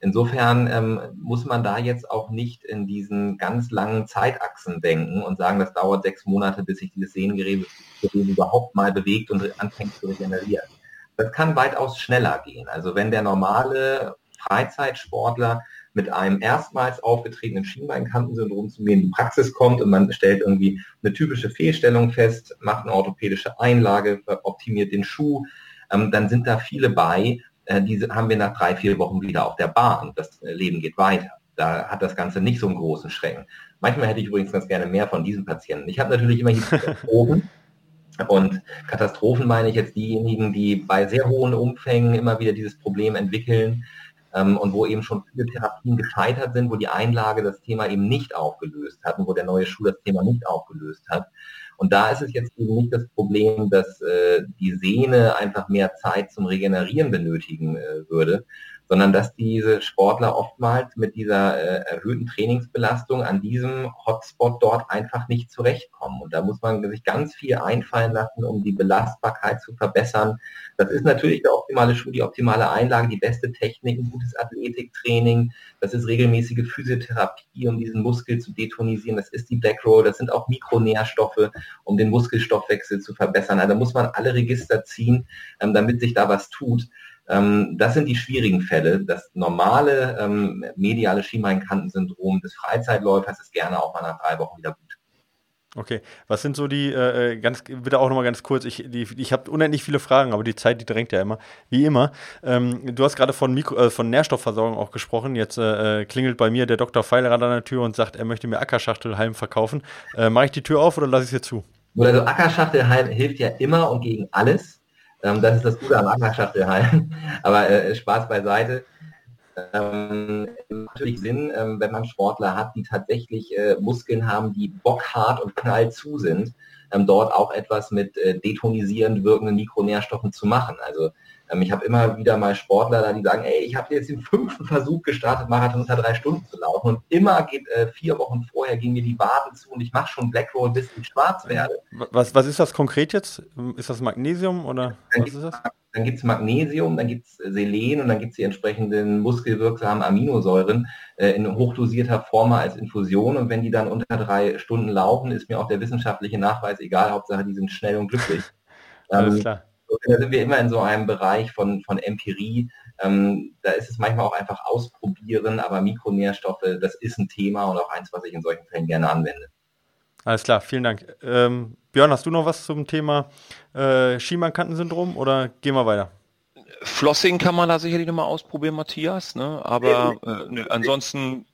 Insofern ähm, muss man da jetzt auch nicht in diesen ganz langen Zeitachsen denken und sagen, das dauert sechs Monate, bis sich dieses Sehnengewebe überhaupt mal bewegt und anfängt zu regenerieren. Das kann weitaus schneller gehen. Also wenn der normale Freizeitsportler mit einem erstmals aufgetretenen Schienbeinkantensyndrom zu mir in die Praxis kommt und man stellt irgendwie eine typische Fehlstellung fest, macht eine orthopädische Einlage, optimiert den Schuh, ähm, dann sind da viele bei, äh, diese haben wir nach drei, vier Wochen wieder auf der Bahn. Das äh, Leben geht weiter. Da hat das Ganze nicht so einen großen Schrecken. Manchmal hätte ich übrigens ganz gerne mehr von diesen Patienten. Ich habe natürlich immer hier Katastrophen. Und Katastrophen meine ich jetzt diejenigen, die bei sehr hohen Umfängen immer wieder dieses Problem entwickeln, ähm, und wo eben schon viele Therapien gescheitert sind, wo die Einlage das Thema eben nicht aufgelöst hat und wo der neue Schuh das Thema nicht aufgelöst hat. Und da ist es jetzt eben nicht das Problem, dass äh, die Sehne einfach mehr Zeit zum Regenerieren benötigen äh, würde, sondern dass diese Sportler oftmals mit dieser äh, erhöhten Trainingsbelastung an diesem Hotspot dort einfach nicht zurechtkommen. Und da muss man sich ganz viel einfallen lassen, um die Belastbarkeit zu verbessern. Das ist natürlich der optimale Schuh, die optimale Einlage, die beste Technik, ein gutes Athletiktraining. Das ist regelmäßige Physiotherapie, um diesen Muskel zu detonisieren. Das ist die Black Roll. Das sind auch Mikronährstoffe, um den Muskelstoffwechsel zu verbessern. Also muss man alle Register ziehen, ähm, damit sich da was tut. Ähm, das sind die schwierigen Fälle. Das normale ähm, mediale Schienbeinkantensyndrom des Freizeitläufers ist gerne auch mal nach drei Wochen wieder gut. Okay, was sind so die, äh, äh ganz, bitte auch nochmal ganz kurz, ich, ich habe unendlich viele Fragen, aber die Zeit, die drängt ja immer, wie immer. Ähm, du hast gerade von, Mikro, äh, von Nährstoffversorgung auch gesprochen, jetzt äh, äh klingelt bei mir der Dr. Pfeilerad an der Tür und sagt, er möchte mir Ackerschachtelhalm verkaufen. Äh, Mache ich die Tür auf oder lasse ich sie zu? Also Ackerschachtelhalm hilft ja immer und gegen alles. Ähm, das ist das Gute am Anlagsschachtelhallen. Aber äh, Spaß beiseite. Ähm, natürlich Sinn, ähm, wenn man Sportler hat, die tatsächlich äh, Muskeln haben, die bockhart und knall zu sind, ähm, dort auch etwas mit äh, detonisierend wirkenden Mikronährstoffen zu machen. Also ähm, ich habe immer wieder mal Sportler da, die sagen, ey, ich habe jetzt den fünften Versuch gestartet, Marathon unter drei Stunden zu laufen und immer geht äh, vier Wochen vorher gehen mir die Waden zu und ich mache schon Black Roll, bis ich schwarz werde. Was, was ist das konkret jetzt? Ist das Magnesium oder dann was ist das? Dann gibt es Magnesium, dann gibt es Selen und dann gibt es die entsprechenden muskelwirksamen Aminosäuren äh, in hochdosierter Form als Infusion und wenn die dann unter drei Stunden laufen, ist mir auch der wissenschaftliche Nachweis egal, Hauptsache die sind schnell und glücklich. Alles ähm, klar da sind wir immer in so einem Bereich von, von Empirie. Ähm, da ist es manchmal auch einfach ausprobieren, aber Mikronährstoffe, das ist ein Thema und auch eins, was ich in solchen Fällen gerne anwende. Alles klar, vielen Dank. Ähm, Björn, hast du noch was zum Thema äh, Schienbeinkantensyndrom oder gehen wir weiter? Flossing kann man da sicherlich nochmal ausprobieren, Matthias, ne? aber äh, nö, ansonsten,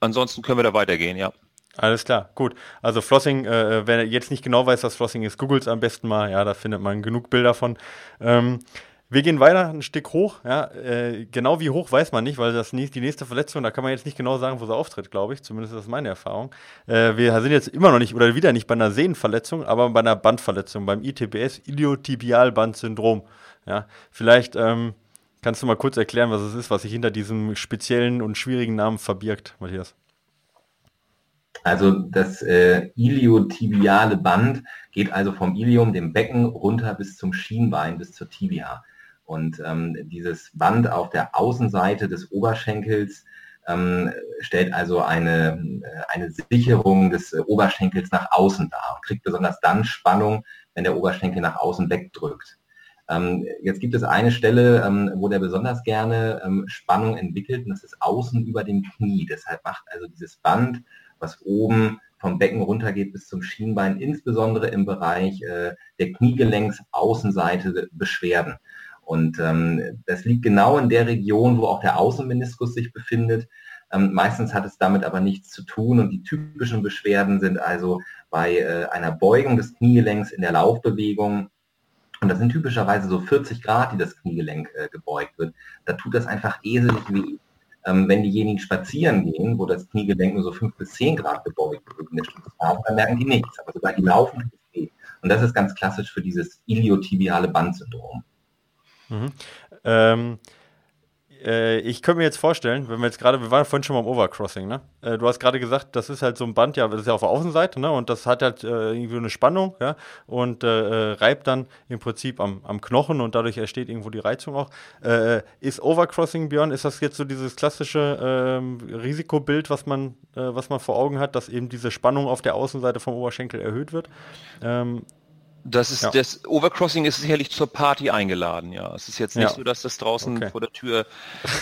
ansonsten können wir da weitergehen, ja. Alles klar, gut. Also Flossing, äh, wer jetzt nicht genau weiß, was Flossing ist, googelt es am besten mal. Ja, da findet man genug Bilder von. Ähm, wir gehen weiter ein Stück hoch. Ja, äh, genau wie hoch weiß man nicht, weil das die nächste Verletzung, da kann man jetzt nicht genau sagen, wo sie auftritt, glaube ich. Zumindest ist das meine Erfahrung. Äh, wir sind jetzt immer noch nicht oder wieder nicht bei einer Sehnenverletzung, aber bei einer Bandverletzung, beim ITBS, Iliotibialbandsyndrom. Ja, vielleicht ähm, kannst du mal kurz erklären, was es ist, was sich hinter diesem speziellen und schwierigen Namen verbirgt, Matthias. Also das äh, iliotibiale Band geht also vom Ilium, dem Becken, runter bis zum Schienbein, bis zur Tibia. Und ähm, dieses Band auf der Außenseite des Oberschenkels ähm, stellt also eine, äh, eine Sicherung des äh, Oberschenkels nach außen dar und kriegt besonders dann Spannung, wenn der Oberschenkel nach außen wegdrückt. Ähm, jetzt gibt es eine Stelle, ähm, wo der besonders gerne ähm, Spannung entwickelt und das ist außen über dem Knie. Deshalb macht also dieses Band was oben vom Becken runtergeht bis zum Schienbein, insbesondere im Bereich äh, der Kniegelenksaußenseite Beschwerden. Und ähm, das liegt genau in der Region, wo auch der Außenmeniskus sich befindet. Ähm, meistens hat es damit aber nichts zu tun und die typischen Beschwerden sind also bei äh, einer Beugung des Kniegelenks in der Laufbewegung. Und das sind typischerweise so 40 Grad, die das Kniegelenk äh, gebeugt wird. Da tut das einfach eselig weh. Ähm, wenn diejenigen spazieren gehen, wo das Kniegelenk nur so 5 bis 10 Grad gebeugt ist, dann merken die nichts. Aber sobald die laufen, es Und das ist ganz klassisch für dieses iliotibiale Bandsyndrom. Mhm. Ähm, äh, ich könnte mir jetzt vorstellen, wenn wir jetzt gerade, wir waren vorhin schon mal im Overcrossing, ne? Äh, du hast gerade gesagt, das ist halt so ein Band, ja, das ist ja auf der Außenseite, ne? Und das hat halt äh, irgendwie eine Spannung, ja, und äh, äh, reibt dann im Prinzip am, am Knochen und dadurch entsteht irgendwo die Reizung auch. Äh, ist Overcrossing, Björn, ist das jetzt so dieses klassische ähm, Risikobild, was man, was man vor Augen hat, dass eben diese Spannung auf der Außenseite vom Oberschenkel erhöht wird? Ähm, das ist ja. das Overcrossing ist sicherlich zur Party eingeladen, ja. Es ist jetzt nicht ja. so, dass das draußen okay. vor der Tür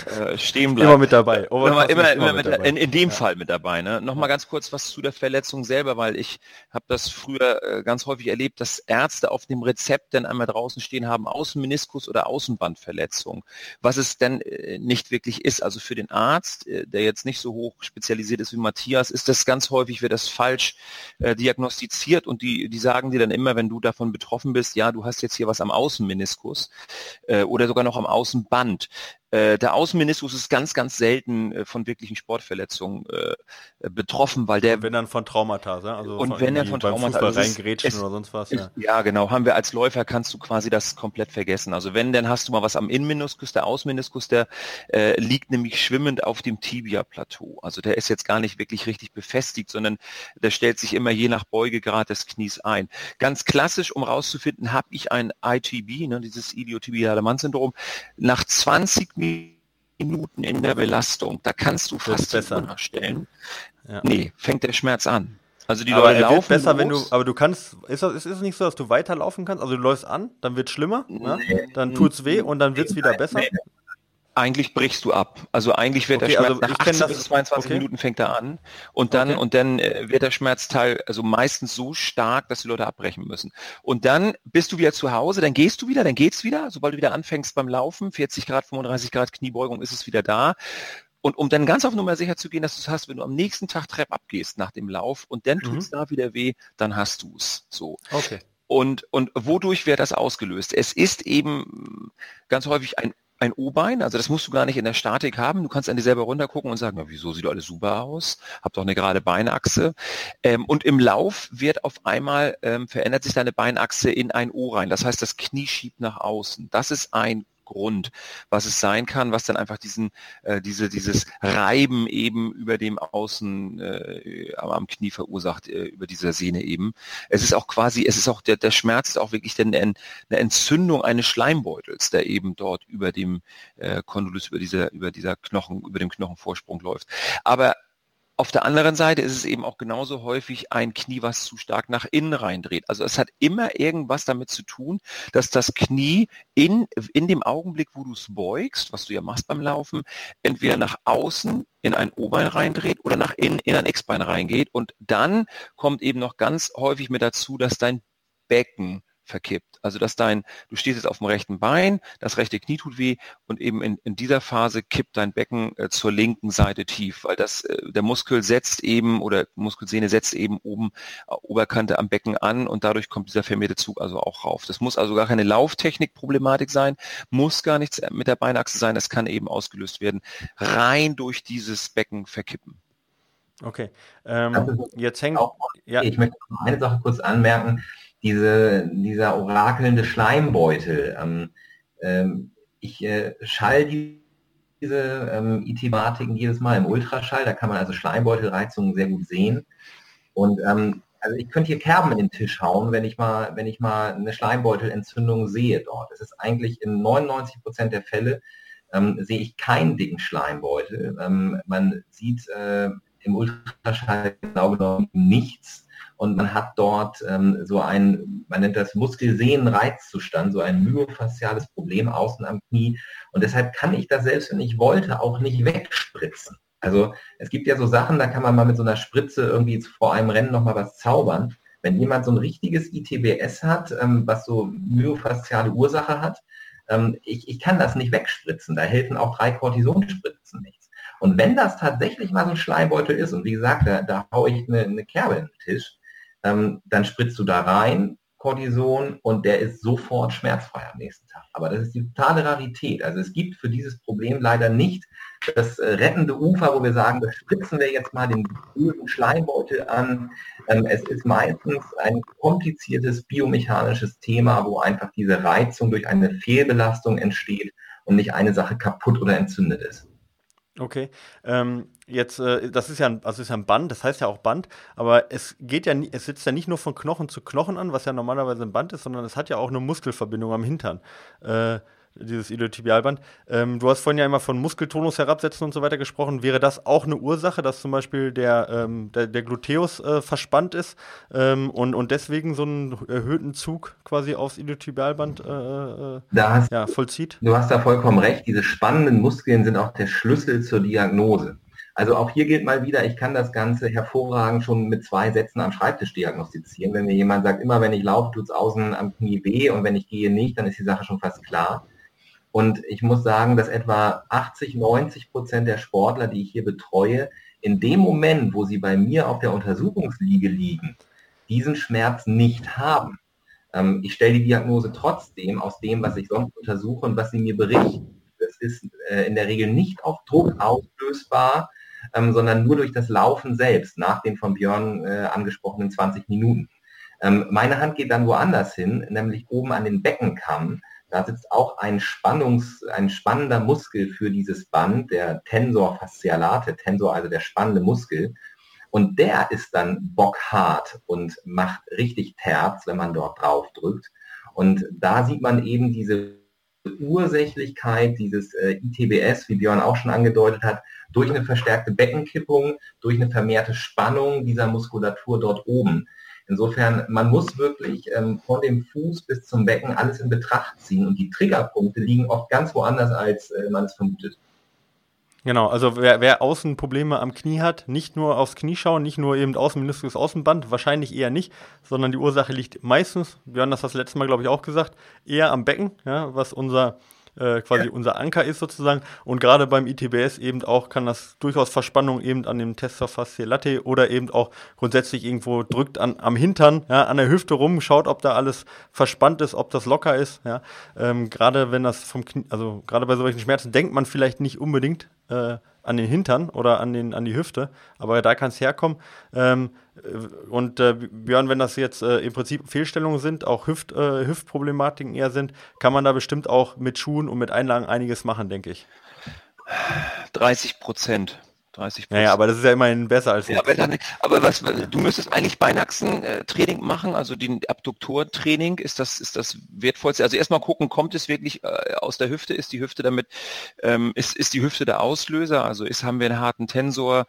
äh, stehen bleibt. immer mit dabei. Immer, immer, immer, mit, dabei. In, in, dem ja. Fall mit dabei. Ne? Nochmal ganz kurz was zu der Verletzung selber, weil ich habe das früher äh, ganz häufig erlebt, dass Ärzte auf dem Rezept dann einmal draußen stehen haben, Außenmeniskus oder Außenbandverletzung. Was es denn äh, nicht wirklich ist. Also für den Arzt, äh, der jetzt nicht so hoch spezialisiert ist wie Matthias, ist das ganz häufig, wird das falsch äh, diagnostiziert und die, die sagen dir dann immer, wenn du da davon betroffen bist, ja, du hast jetzt hier was am Außenmeniskus äh, oder sogar noch am Außenband. Äh, der Außenmeniskus ist ganz, ganz selten äh, von wirklichen Sportverletzungen äh, betroffen, weil der... wenn dann von Traumata, also und wenn er von Traumata also reingrätschen oder sonst was. Ist, ja. ja. genau. Haben wir als Läufer kannst du quasi das komplett vergessen. Also wenn, dann hast du mal was am Innenmeniskus, der Außenmeniskus, der äh, liegt nämlich schwimmend auf dem Tibia-Plateau. Also der ist jetzt gar nicht wirklich richtig befestigt, sondern der stellt sich immer je nach Beugegrad des Knies ein. Ganz klassisch, um rauszufinden, habe ich ein ITB, ne, dieses Iliotibiale Mann-Syndrom, nach 20 Minuten Minuten in der Belastung, da kannst du fast besser stellen. Ja. Nee, fängt der Schmerz an. Also die aber Leute laufen besser, los. wenn du, aber du kannst, ist das, ist es nicht so, dass du weiterlaufen kannst? Also du läufst an, dann wird es schlimmer, nee, ne? dann tut's weh und dann wird es wieder besser. Nee, eigentlich brichst du ab. Also eigentlich wird okay, der Schmerz also nach 18 bis 22 okay. Minuten fängt er an und dann okay. und dann äh, wird der Schmerzteil also meistens so stark, dass die Leute abbrechen müssen. Und dann bist du wieder zu Hause, dann gehst du wieder, dann geht's wieder. Sobald du wieder anfängst beim Laufen, 40 Grad, 35 Grad Kniebeugung, ist es wieder da. Und um dann ganz auf Nummer sicher zu gehen, dass du es hast, wenn du am nächsten Tag Trepp abgehst nach dem Lauf und dann mhm. tut's da wieder weh, dann hast du es. So. Okay. Und, und wodurch wird das ausgelöst? Es ist eben ganz häufig ein ein O-Bein, also das musst du gar nicht in der Statik haben. Du kannst an dir selber runtergucken und sagen, na, wieso sieht alles super aus? Hab doch eine gerade Beinachse. Ähm, und im Lauf wird auf einmal ähm, verändert sich deine Beinachse in ein O rein. Das heißt, das Knie schiebt nach außen. Das ist ein Grund, was es sein kann, was dann einfach diesen, äh, diese, dieses Reiben eben über dem Außen äh, am Knie verursacht, äh, über dieser Sehne eben. Es ist auch quasi, es ist auch, der, der Schmerz ist auch wirklich eine, eine Entzündung eines Schleimbeutels, der eben dort über dem äh, Kondylus, über dieser, über dieser Knochen, über dem Knochenvorsprung läuft. Aber auf der anderen Seite ist es eben auch genauso häufig ein Knie, was zu stark nach innen reindreht. Also es hat immer irgendwas damit zu tun, dass das Knie in, in dem Augenblick, wo du es beugst, was du ja machst beim Laufen, entweder nach außen in ein O-Bein reindreht oder nach innen in ein X-Bein reingeht. Und dann kommt eben noch ganz häufig mit dazu, dass dein Becken verkippt. Also dass dein, du stehst jetzt auf dem rechten Bein, das rechte Knie tut weh und eben in, in dieser Phase kippt dein Becken äh, zur linken Seite tief, weil das, äh, der Muskel setzt eben oder Muskelsehne setzt eben oben äh, Oberkante am Becken an und dadurch kommt dieser vermehrte Zug also auch rauf. Das muss also gar keine Lauftechnik-Problematik sein, muss gar nichts mit der Beinachse sein, das kann eben ausgelöst werden, rein durch dieses Becken verkippen. Okay. Ähm, jetzt hängt. Auch, ja. Ich möchte noch eine Sache kurz anmerken diese, dieser orakelnde Schleimbeutel. Ähm, ähm, ich äh, schall diese ähm, IT-Matiken jedes Mal im Ultraschall, da kann man also Schleimbeutelreizungen sehr gut sehen. Und ähm, also ich könnte hier Kerben in den Tisch hauen, wenn ich mal, wenn ich mal eine Schleimbeutelentzündung sehe dort. Es ist eigentlich in 99 Prozent der Fälle ähm, sehe ich keinen dicken Schleimbeutel. Ähm, man sieht äh, im Ultraschall genau genommen nichts und man hat dort ähm, so ein, man nennt das Muskelsehnenreizzustand, so ein myofasziales Problem außen am Knie. Und deshalb kann ich das selbst, wenn ich wollte, auch nicht wegspritzen. Also es gibt ja so Sachen, da kann man mal mit so einer Spritze irgendwie vor einem Rennen nochmal was zaubern. Wenn jemand so ein richtiges ITBS hat, ähm, was so myofasziale Ursache hat, ähm, ich, ich kann das nicht wegspritzen. Da helfen auch drei Cortisonspritzen nichts. Und wenn das tatsächlich mal so ein Schleimbeutel ist, und wie gesagt, da, da haue ich eine, eine Kerbe in den Tisch, ähm, dann spritzt du da rein, Cortison und der ist sofort schmerzfrei am nächsten Tag. Aber das ist die totale Rarität. Also es gibt für dieses Problem leider nicht das äh, rettende Ufer, wo wir sagen, da spritzen wir jetzt mal den grünen Schleimbeutel an. Ähm, es ist meistens ein kompliziertes biomechanisches Thema, wo einfach diese Reizung durch eine Fehlbelastung entsteht und nicht eine Sache kaputt oder entzündet ist. Okay, ähm, jetzt, äh, das ist ja ein, also ist ja ein Band, das heißt ja auch Band, aber es geht ja, es sitzt ja nicht nur von Knochen zu Knochen an, was ja normalerweise ein Band ist, sondern es hat ja auch eine Muskelverbindung am Hintern. Äh, dieses Iliotibialband. Ähm, du hast vorhin ja immer von Muskeltonus herabsetzen und so weiter gesprochen. Wäre das auch eine Ursache, dass zum Beispiel der, ähm, der, der, Gluteus äh, verspannt ist ähm, und, und deswegen so einen erhöhten Zug quasi aufs Iliotibialband äh, äh hast, ja, vollzieht? Du hast da vollkommen recht. Diese spannenden Muskeln sind auch der Schlüssel zur Diagnose. Also auch hier gilt mal wieder, ich kann das Ganze hervorragend schon mit zwei Sätzen am Schreibtisch diagnostizieren. Wenn mir jemand sagt, immer wenn ich laufe, tut es außen am Knie weh und wenn ich gehe nicht, dann ist die Sache schon fast klar. Und ich muss sagen, dass etwa 80, 90 Prozent der Sportler, die ich hier betreue, in dem Moment, wo sie bei mir auf der Untersuchungsliege liegen, diesen Schmerz nicht haben. Ähm, ich stelle die Diagnose trotzdem aus dem, was ich sonst untersuche und was sie mir berichten. Das ist äh, in der Regel nicht auf Druck auslösbar, ähm, sondern nur durch das Laufen selbst, nach den von Björn äh, angesprochenen 20 Minuten. Ähm, meine Hand geht dann woanders hin, nämlich oben an den Beckenkamm da sitzt auch ein Spannungs, ein spannender Muskel für dieses Band, der Tensor fascialate, Tensor also der spannende Muskel. Und der ist dann bockhart und macht richtig Terz, wenn man dort drauf drückt. Und da sieht man eben diese Ursächlichkeit dieses äh, ITBS, wie Björn auch schon angedeutet hat, durch eine verstärkte Beckenkippung, durch eine vermehrte Spannung dieser Muskulatur dort oben. Insofern, man muss wirklich ähm, von dem Fuß bis zum Becken alles in Betracht ziehen und die Triggerpunkte liegen oft ganz woanders, als äh, man es vermutet. Genau, also wer, wer außen Probleme am Knie hat, nicht nur aufs Knie schauen, nicht nur eben Außenmeniskus, Außenband, wahrscheinlich eher nicht, sondern die Ursache liegt meistens, wir haben das das letzte Mal, glaube ich, auch gesagt, eher am Becken, ja, was unser äh, quasi ja. unser Anker ist sozusagen. Und gerade beim ITBS eben auch kann das durchaus Verspannung eben an dem Tester Fasciolate oder eben auch grundsätzlich irgendwo drückt an, am Hintern, ja, an der Hüfte rum, schaut, ob da alles verspannt ist, ob das locker ist. Ja. Ähm, gerade wenn das vom Knie, also gerade bei solchen Schmerzen denkt man vielleicht nicht unbedingt äh, an den Hintern oder an, den, an die Hüfte, aber da kann es herkommen. Ähm, äh, und äh, Björn, wenn das jetzt äh, im Prinzip Fehlstellungen sind, auch Hüft, äh, Hüftproblematiken eher sind, kann man da bestimmt auch mit Schuhen und mit Einlagen einiges machen, denke ich. 30 Prozent. 30 Naja, aber das ist ja immerhin besser als ja, aber, dann, aber was, du müsstest eigentlich Beinachsen-Training machen, also den Abduktortraining ist das, ist das wertvollste. Also erstmal gucken, kommt es wirklich äh, aus der Hüfte, ist die Hüfte damit, ähm, ist, ist die Hüfte der Auslöser, also ist, haben wir einen harten Tensor,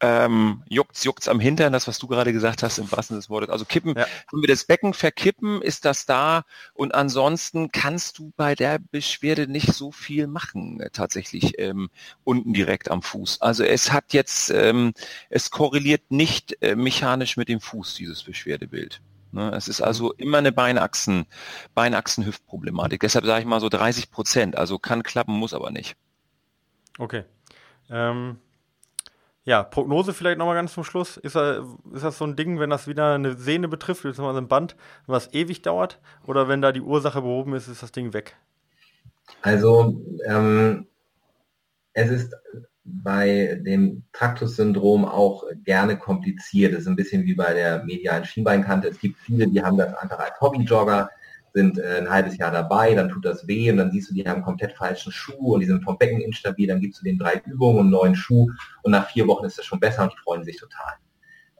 ähm, juckt's, juckt's am Hintern, das, was du gerade gesagt hast, im wahrsten des Wortes. Also kippen, ja. wenn wir das Becken verkippen, ist das da und ansonsten kannst du bei der Beschwerde nicht so viel machen, äh, tatsächlich, ähm, unten direkt am Fuß. Also es hat jetzt, ähm, es korreliert nicht äh, mechanisch mit dem Fuß, dieses Beschwerdebild. Ne? Es ist also immer eine Beinachsen, Beinachsen-Hüftproblematik. Deshalb sage ich mal so 30 Prozent. Also kann klappen, muss aber nicht. Okay. Ähm, ja, Prognose vielleicht nochmal ganz zum Schluss. Ist, ist das so ein Ding, wenn das wieder eine Sehne betrifft, beziehungsweise ein Band, was ewig dauert? Oder wenn da die Ursache behoben ist, ist das Ding weg? Also, ähm, es ist bei dem Traktus-Syndrom auch gerne kompliziert. Es ist ein bisschen wie bei der medialen Schienbeinkante. Es gibt viele, die haben das einfach als Hobbyjogger sind äh, ein halbes Jahr dabei, dann tut das weh und dann siehst du, die haben komplett falschen Schuh und die sind vom Becken instabil, dann gibst du den drei Übungen und einen neuen Schuh und nach vier Wochen ist das schon besser und die freuen sich total.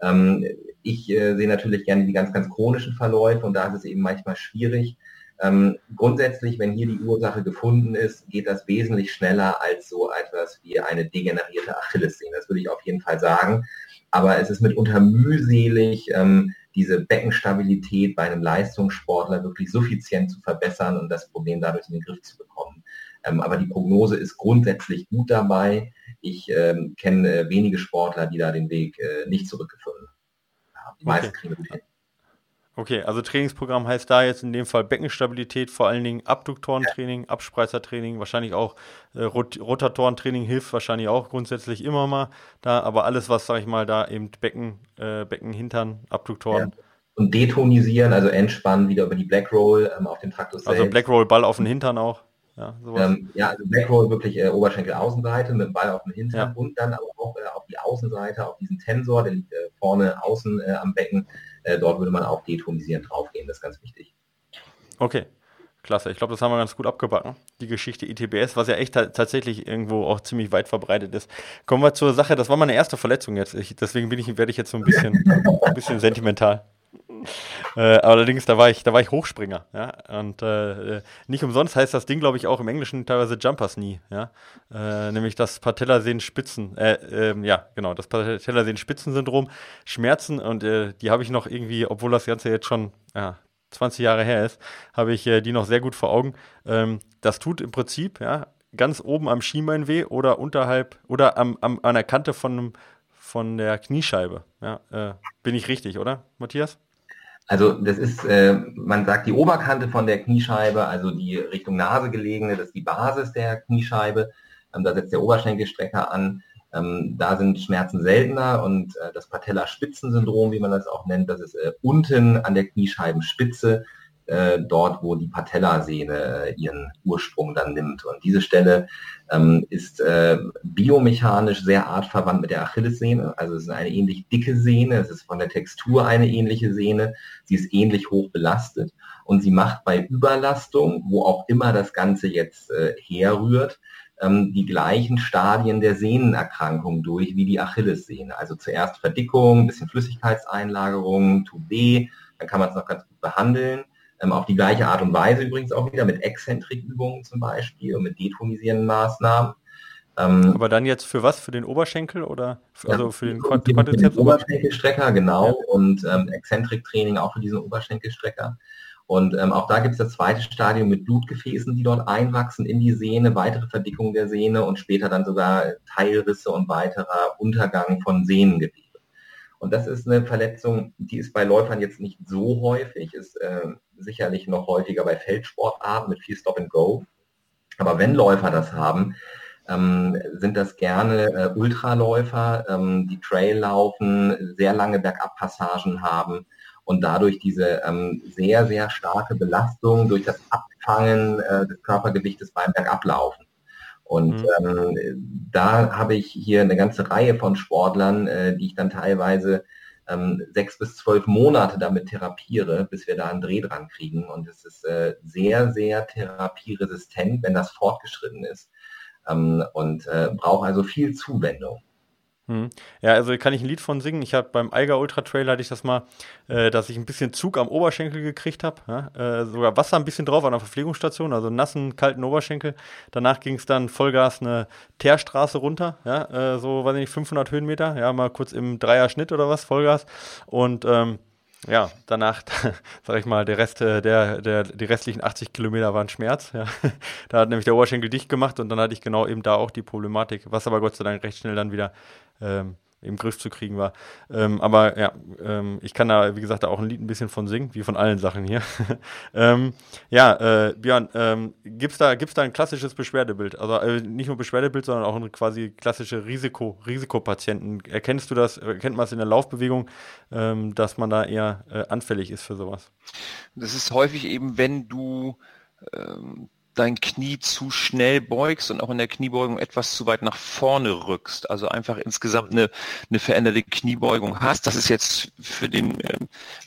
Ähm, ich äh, sehe natürlich gerne die ganz, ganz chronischen Verläufe und da ist es eben manchmal schwierig. Ähm, grundsätzlich, wenn hier die Ursache gefunden ist, geht das wesentlich schneller als so etwas wie eine degenerierte Achillessehne. Das würde ich auf jeden Fall sagen. Aber es ist mitunter mühselig, ähm, diese Beckenstabilität bei einem Leistungssportler wirklich suffizient zu verbessern und das Problem dadurch in den Griff zu bekommen. Ähm, aber die Prognose ist grundsätzlich gut dabei. Ich ähm, kenne äh, wenige Sportler, die da den Weg äh, nicht zurückgefunden haben. Die meisten kriegen gut hin. Okay, also Trainingsprogramm heißt da jetzt in dem Fall Beckenstabilität, vor allen Dingen Abduktorentraining, ja. Abspreizertraining, wahrscheinlich auch äh, Rot Rotatorentraining hilft wahrscheinlich auch grundsätzlich immer mal da, aber alles, was, sag ich mal, da eben Becken, äh, Becken, Hintern, Abduktoren. Ja. und detonisieren, also entspannen wieder über die Black Roll ähm, auf den Traktus also selbst. Also Black Roll Ball auf den Hintern auch. Ja, ähm, ja also Black Roll wirklich äh, Oberschenkel-Außenseite mit dem Ball auf den Hintern ja. und dann aber auch äh, auf die Außenseite, auf diesen Tensor, der liegt äh, vorne außen äh, am Becken. Äh, dort würde man auch detonisieren draufgehen, das ist ganz wichtig. Okay, Klasse, ich glaube, das haben wir ganz gut abgebacken. Die Geschichte ITBS, was ja echt tatsächlich irgendwo auch ziemlich weit verbreitet ist. Kommen wir zur Sache, das war meine erste Verletzung jetzt. Ich, deswegen bin ich, werde ich jetzt so ein bisschen, ein bisschen sentimental. Äh, allerdings, da war ich, da war ich Hochspringer, ja. Und äh, nicht umsonst heißt das Ding, glaube ich, auch im Englischen teilweise Jumpers Knee, ja. Äh, nämlich das Patellasehnen-Spitzen, äh, ähm, ja, genau, das Patellasehnen-Spitzen-Syndrom, Schmerzen und äh, die habe ich noch irgendwie, obwohl das Ganze jetzt schon ja, 20 Jahre her ist, habe ich äh, die noch sehr gut vor Augen. Ähm, das tut im Prinzip, ja, ganz oben am Schienbein weh oder unterhalb oder am, am, an der Kante von, von der Kniescheibe. Ja, äh, bin ich richtig, oder, Matthias? Also das ist, äh, man sagt die Oberkante von der Kniescheibe, also die Richtung Nase gelegene, das ist die Basis der Kniescheibe. Ähm, da setzt der Oberschenkelstrecker an. Ähm, da sind Schmerzen seltener und äh, das Patellaspitzensyndrom, wie man das auch nennt, das ist äh, unten an der Kniescheibenspitze, äh, dort, wo die Patellasehne äh, ihren Ursprung dann nimmt. Und diese Stelle ähm, ist äh, biomechanisch sehr artverwandt mit der Achillessehne. Also es ist eine ähnlich dicke Sehne, es ist von der Textur eine ähnliche Sehne, sie ist ähnlich hoch belastet und sie macht bei Überlastung, wo auch immer das Ganze jetzt äh, herrührt, ähm, die gleichen Stadien der Sehnenerkrankung durch wie die Achillessehne. Also zuerst Verdickung, bisschen Flüssigkeitseinlagerung, tut weh, dann kann man es noch ganz gut behandeln. Ähm, auf die gleiche Art und Weise übrigens auch wieder mit Exzentrikübungen zum Beispiel und mit detonisierenden Maßnahmen. Ähm, Aber dann jetzt für was? Für den Oberschenkel oder für, also für den Quadrizeps? Oberschenkelstrecker, genau. Ja. Und ähm, Exzentriktraining auch für diesen Oberschenkelstrecker. Und ähm, auch da gibt es das zweite Stadium mit Blutgefäßen, die dort einwachsen in die Sehne, weitere Verdickung der Sehne und später dann sogar Teilrisse und weiterer Untergang von Sehnengewebe. Und das ist eine Verletzung, die ist bei Läufern jetzt nicht so häufig, ist äh, sicherlich noch häufiger bei Feldsportarten mit viel Stop and Go. Aber wenn Läufer das haben, ähm, sind das gerne äh, Ultraläufer, ähm, die Trail laufen, sehr lange Bergabpassagen haben und dadurch diese ähm, sehr, sehr starke Belastung durch das Abfangen äh, des Körpergewichtes beim Bergablaufen. Und mhm. ähm, da habe ich hier eine ganze Reihe von Sportlern, äh, die ich dann teilweise ähm, sechs bis zwölf Monate damit therapiere, bis wir da einen Dreh dran kriegen. Und es ist äh, sehr, sehr therapieresistent, wenn das fortgeschritten ist. Ähm, und äh, braucht also viel Zuwendung. Hm. Ja, also kann ich ein Lied von singen. Ich habe beim Eiger Ultra Trail hatte ich das mal, äh, dass ich ein bisschen Zug am Oberschenkel gekriegt habe. Ja? Äh, sogar Wasser ein bisschen drauf an der Verpflegungsstation, also nassen, kalten Oberschenkel. Danach ging es dann Vollgas eine Teerstraße runter, ja? Äh, so, weiß ich nicht, 500 Höhenmeter, ja, mal kurz im Dreierschnitt oder was, Vollgas. Und ähm, ja, danach, sag ich mal, der Rest, äh, der, der, die restlichen 80 Kilometer waren Schmerz. Ja. Da hat nämlich der Oberschenkel dicht gemacht und dann hatte ich genau eben da auch die Problematik, was aber Gott sei Dank recht schnell dann wieder ähm, im Griff zu kriegen war. Ähm, aber ja, ähm, ich kann da, wie gesagt, auch ein Lied ein bisschen von singen, wie von allen Sachen hier. ähm, ja, äh, Björn, ähm, gibt es da, gibt's da ein klassisches Beschwerdebild? Also äh, nicht nur Beschwerdebild, sondern auch ein quasi klassische Risiko, Risikopatienten. Erkennst du das, erkennt man es in der Laufbewegung, ähm, dass man da eher äh, anfällig ist für sowas? Das ist häufig eben, wenn du ähm, dein Knie zu schnell beugst und auch in der Kniebeugung etwas zu weit nach vorne rückst, also einfach insgesamt eine, eine veränderte Kniebeugung hast. Das ist jetzt für den äh,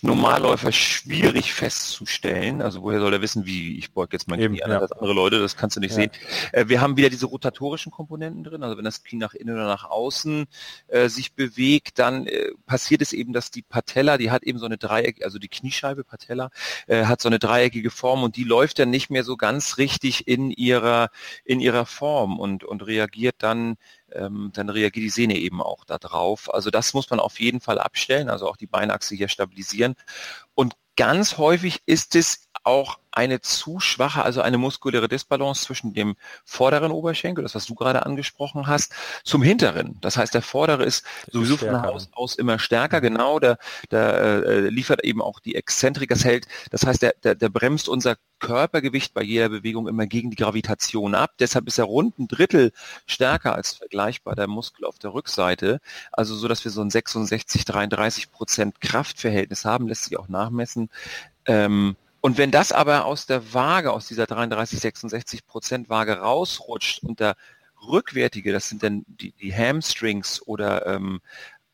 Normalläufer schwierig festzustellen. Also woher soll er wissen, wie ich beuge jetzt mein Eben, Knie anders ja. als andere Leute, das kannst du nicht ja. sehen. Äh, wir haben wieder diese rotatorischen Komponenten drin, also wenn das Knie nach innen oder nach außen äh, sich bewegt, dann äh, passiert es eben, dass die Patella, die hat eben so eine Dreieck, also die Kniescheibe Patella, äh, hat so eine dreieckige Form und die läuft dann nicht mehr so ganz richtig richtig in ihrer, in ihrer Form und, und reagiert dann, ähm, dann reagiert die Sehne eben auch darauf. Also das muss man auf jeden Fall abstellen, also auch die Beinachse hier stabilisieren. Und ganz häufig ist es auch eine zu schwache, also eine muskuläre Disbalance zwischen dem vorderen Oberschenkel, das was du gerade angesprochen hast, zum hinteren. Das heißt, der vordere ist sowieso von Haus aus immer stärker, mhm. genau, der, der äh, liefert eben auch die Exzentrik, das hält, das heißt, der, der, der bremst unser Körpergewicht bei jeder Bewegung immer gegen die Gravitation ab. Deshalb ist er rund ein Drittel stärker als vergleichbar der Muskel auf der Rückseite. Also so, dass wir so ein 66, 33 Prozent Kraftverhältnis haben, lässt sich auch nachmessen. Ähm, und wenn das aber aus der Waage, aus dieser 33, 66 Prozent Waage rausrutscht und der rückwärtige, das sind dann die, die Hamstrings oder ähm,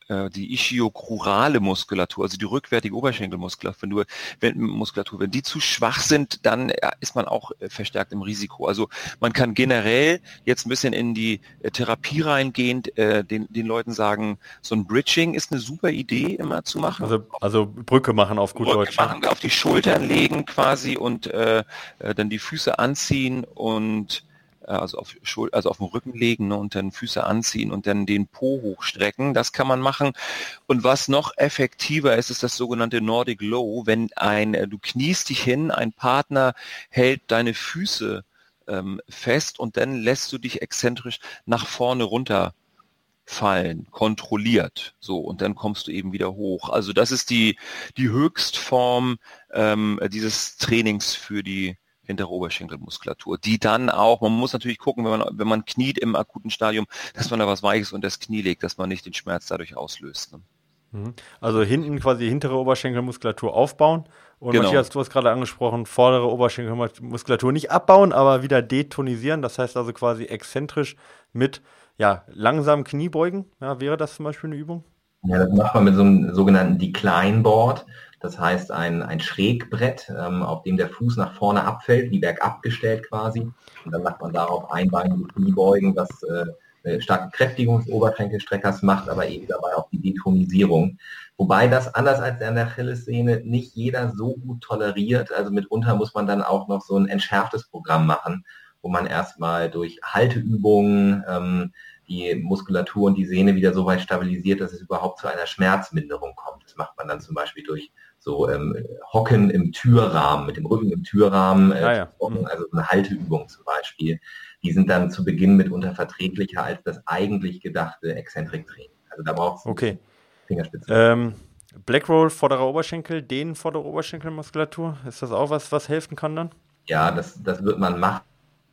äh, die ischiokrurale Muskulatur, also die rückwärtige Oberschenkelmuskulatur, wenn, Muskulatur, wenn die zu schwach sind, dann äh, ist man auch äh, verstärkt im Risiko. Also man kann generell jetzt ein bisschen in die Therapie reingehend äh, den, den Leuten sagen, so ein Bridging ist eine super Idee immer zu machen. Also, also Brücke machen auf gut Brücke Deutsch. Machen, auf die Schultern legen quasi und äh, dann die Füße anziehen und äh, also auf, Schul also auf den Rücken legen ne, und dann Füße anziehen und dann den Po hochstrecken. Das kann man machen. Und was noch effektiver ist, ist das sogenannte Nordic Low. Wenn ein, äh, du kniest dich hin, ein Partner hält deine Füße ähm, fest und dann lässt du dich exzentrisch nach vorne runter fallen, kontrolliert. So, und dann kommst du eben wieder hoch. Also das ist die, die Höchstform ähm, dieses Trainings für die hintere Oberschenkelmuskulatur, die dann auch, man muss natürlich gucken, wenn man, wenn man kniet im akuten Stadium, dass man da was Weiches unter das Knie legt, dass man nicht den Schmerz dadurch auslöst. Ne? Mhm. Also hinten quasi hintere Oberschenkelmuskulatur aufbauen. Und genau. Matthias, du hast gerade angesprochen, vordere Oberschenkelmuskulatur nicht abbauen, aber wieder detonisieren. Das heißt also quasi exzentrisch mit ja, langsamen Kniebeugen. Ja, wäre das zum Beispiel eine Übung? Ja, das macht man mit so einem sogenannten Decline Board. Das heißt ein, ein Schrägbrett, ähm, auf dem der Fuß nach vorne abfällt, wie bergab gestellt quasi. Und dann macht man darauf einbeinige Kniebeugen, was äh, eine starke Kräftigung des Oberschenkelstreckers macht, aber eben dabei auch die Detonisierung. Wobei das anders als an der Achillessehne nicht jeder so gut toleriert. Also mitunter muss man dann auch noch so ein entschärftes Programm machen, wo man erstmal durch Halteübungen ähm, die Muskulatur und die Sehne wieder so weit stabilisiert, dass es überhaupt zu einer Schmerzminderung kommt. Das macht man dann zum Beispiel durch so ähm, Hocken im Türrahmen, mit dem Rücken im Türrahmen, äh, ah, ja. Also eine Halteübung zum Beispiel. Die sind dann zu Beginn mitunter verträglicher als das eigentlich gedachte Exzentriktraining. Also da braucht es okay. Fingerspitze. Ähm, Blackroll vorderer Oberschenkel, den vordere Oberschenkelmuskulatur, ist das auch was, was helfen kann dann? Ja, das, das wird man machen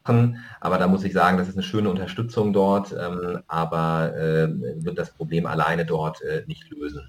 aber da muss ich sagen, das ist eine schöne Unterstützung dort, ähm, aber äh, wird das Problem alleine dort äh, nicht lösen.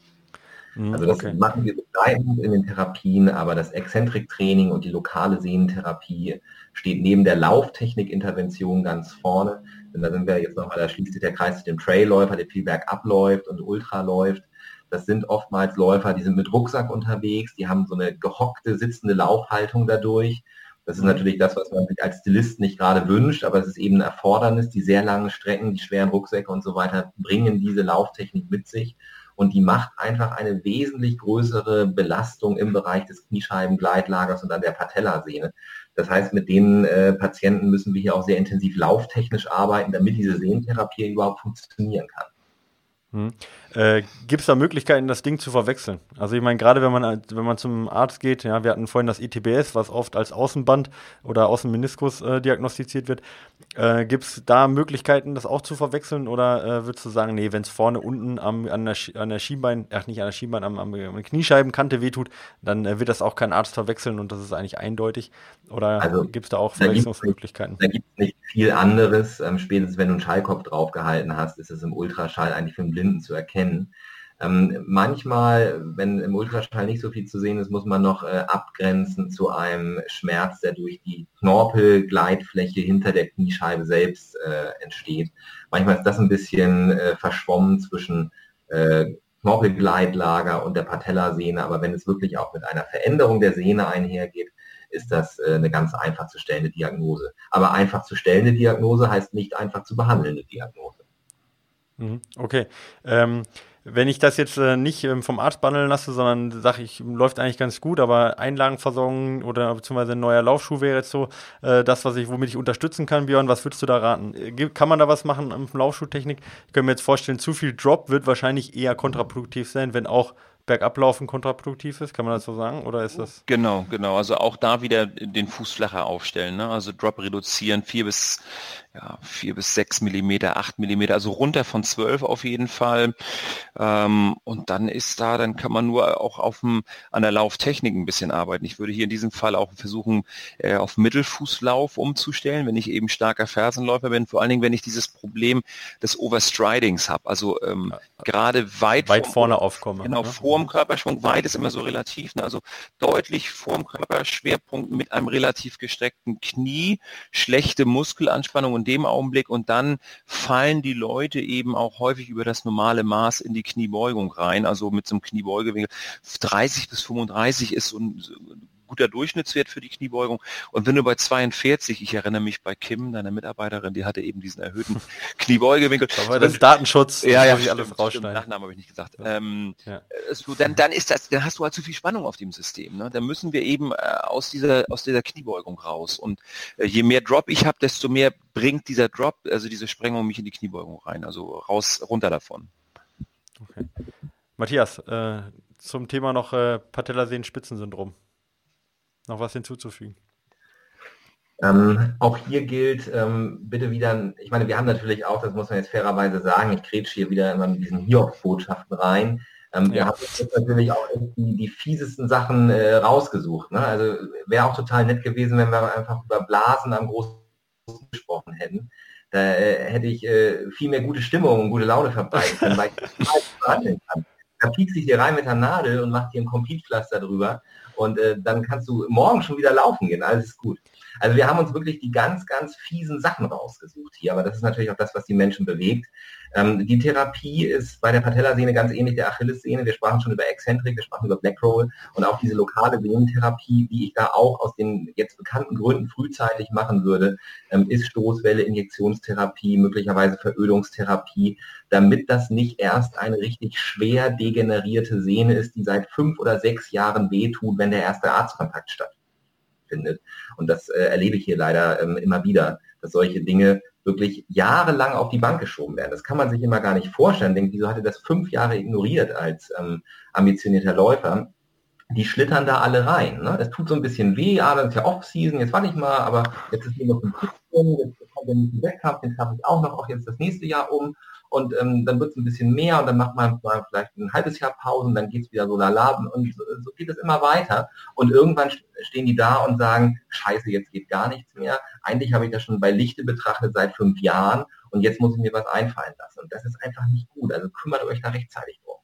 Mhm, also das okay. machen wir begleitend in den Therapien, aber das Exzentriktraining und die lokale Sehnentherapie steht neben der Lauftechnikintervention ganz vorne. Denn da sind wir jetzt nochmal, da schließt sich der Kreis zu dem Trailläufer, der viel bergab läuft und Ultra läuft. Das sind oftmals Läufer, die sind mit Rucksack unterwegs, die haben so eine gehockte, sitzende Laufhaltung dadurch das ist natürlich das, was man sich als Stilist nicht gerade wünscht, aber es ist eben ein Erfordernis. Die sehr langen Strecken, die schweren Rucksäcke und so weiter bringen diese Lauftechnik mit sich und die macht einfach eine wesentlich größere Belastung im Bereich des Kniescheibengleitlagers und dann der Patellasehne. Das heißt, mit den äh, Patienten müssen wir hier auch sehr intensiv lauftechnisch arbeiten, damit diese Sehnentherapie überhaupt funktionieren kann. Hm. Äh, Gibt es da Möglichkeiten, das Ding zu verwechseln? Also ich meine, gerade wenn man, wenn man zum Arzt geht, ja, wir hatten vorhin das ITBS, was oft als Außenband oder Außenmeniskus äh, diagnostiziert wird. Äh, Gibt es da Möglichkeiten, das auch zu verwechseln? Oder äh, würdest du sagen, nee, wenn es vorne unten am, an, der, an der Schienbein, ach nicht an der Schienbein, am, am, am Kniescheibenkante wehtut, dann äh, wird das auch kein Arzt verwechseln und das ist eigentlich eindeutig? Oder also, gibt es da auch Verwechslungsmöglichkeiten? Da gibt es nicht viel anderes. Ähm, spätestens wenn du einen Schallkopf draufgehalten hast, ist es im Ultraschall eigentlich für einen Blinden zu erkennen. Ähm, manchmal, wenn im Ultraschall nicht so viel zu sehen ist, muss man noch äh, abgrenzen zu einem Schmerz, der durch die Knorpelgleitfläche hinter der Kniescheibe selbst äh, entsteht. Manchmal ist das ein bisschen äh, verschwommen zwischen äh, Knorpelgleitlager und der Patellasehne, aber wenn es wirklich auch mit einer Veränderung der Sehne einhergeht, ist das äh, eine ganz einfach zu stellende Diagnose. Aber einfach zu stellende Diagnose heißt nicht einfach zu behandelnde Diagnose. Mhm. Okay. Ähm, wenn ich das jetzt äh, nicht ähm, vom Arzt behandeln lasse, sondern sage ich, läuft eigentlich ganz gut, aber Einlagenversorgung oder beziehungsweise ein neuer Laufschuh wäre jetzt so äh, das, was ich, womit ich unterstützen kann, Björn, was würdest du da raten? Äh, kann man da was machen am Laufschuhtechnik? Ich könnte mir jetzt vorstellen, zu viel Drop wird wahrscheinlich eher kontraproduktiv sein, wenn auch Bergablaufen kontraproduktiv ist, kann man das so sagen? Oder ist das? Genau, genau. Also auch da wieder den Fuß flacher aufstellen. Ne? Also Drop reduzieren, vier bis ja, vier bis sechs Millimeter, acht Millimeter, also runter von zwölf auf jeden Fall. Ähm, und dann ist da, dann kann man nur auch auf dem, an der Lauftechnik ein bisschen arbeiten. Ich würde hier in diesem Fall auch versuchen, äh, auf Mittelfußlauf umzustellen, wenn ich eben starker Fersenläufer bin, vor allen Dingen, wenn ich dieses Problem des Overstridings habe. Also ähm, gerade weit, weit vorne aufkomme. Genau, ne? vor dem Körperschwung, weit ist immer so relativ, ne? also deutlich vor dem Körperschwerpunkt mit einem relativ gestreckten Knie, schlechte Muskelanspannung und dem Augenblick und dann fallen die Leute eben auch häufig über das normale Maß in die Kniebeugung rein, also mit so einem Kniebeugewinkel. 30 bis 35 ist so ein guter Durchschnittswert für die Kniebeugung. Und wenn du bei 42, ich erinnere mich bei Kim, deiner Mitarbeiterin, die hatte eben diesen erhöhten Kniebeugewinkel. Aber das ist Datenschutz, ja, ja, ich alles rausschneiden. Nachnamen habe ich nicht gesagt. Ähm, ja. so, dann, dann ist das, dann hast du halt zu viel Spannung auf dem System. Ne? Dann müssen wir eben äh, aus dieser, aus dieser Kniebeugung raus. Und äh, je mehr Drop ich habe, desto mehr bringt dieser Drop, also diese Sprengung mich in die Kniebeugung rein. Also raus, runter davon. Okay. Matthias, äh, zum Thema noch äh, Patellasehnen-Spitzensyndrom noch was hinzuzufügen? Ähm, auch hier gilt ähm, bitte wieder, ich meine, wir haben natürlich auch, das muss man jetzt fairerweise sagen, ich kretsch hier wieder immer mit diesen Hiobs-Botschaften rein. Ähm, ja. Wir haben jetzt natürlich auch die, die fiesesten Sachen äh, rausgesucht. Ne? Also wäre auch total nett gewesen, wenn wir einfach über Blasen am großen gesprochen hätten. Da äh, hätte ich äh, viel mehr gute Stimmung und gute Laune verbreiten können, weil ich das kann. Da piekst ich dir rein mit der Nadel und macht dir ein Complete-Pflaster drüber und äh, dann kannst du morgen schon wieder laufen gehen, alles ist gut. Also wir haben uns wirklich die ganz, ganz fiesen Sachen rausgesucht hier, aber das ist natürlich auch das, was die Menschen bewegt. Ähm, die Therapie ist bei der Patellasehne ganz ähnlich der Achillessehne. Wir sprachen schon über Eccentric, wir sprachen über Black Roll und auch diese lokale Venentherapie, die ich da auch aus den jetzt bekannten Gründen frühzeitig machen würde, ähm, ist Stoßwelle, Injektionstherapie, möglicherweise Verödungstherapie, damit das nicht erst eine richtig schwer degenerierte Sehne ist, die seit fünf oder sechs Jahren wehtut, wenn der erste Arztkontakt stattfindet. Und das äh, erlebe ich hier leider ähm, immer wieder, dass solche Dinge wirklich jahrelang auf die Bank geschoben werden. Das kann man sich immer gar nicht vorstellen. Denkt, wieso hat er das fünf Jahre ignoriert als ähm, ambitionierter Läufer? Die schlittern da alle rein. Ne? Es tut so ein bisschen weh, ah, das ist ja Off-Season, jetzt warte ich mal, aber jetzt ist hier noch ein Kickball, jetzt kommt der nächste Wettkampf, den schaffe ich auch noch, auch jetzt das nächste Jahr um und ähm, dann wird es ein bisschen mehr und dann macht man mal vielleicht ein halbes Jahr Pause und dann geht es wieder so lala und so, so, geht es immer weiter und irgendwann stehen die da und sagen, scheiße, jetzt geht gar nichts mehr. Eigentlich habe ich das schon bei Lichte betrachtet seit fünf Jahren und jetzt muss ich mir was einfallen lassen und das ist einfach nicht gut. Also kümmert euch da rechtzeitig drum.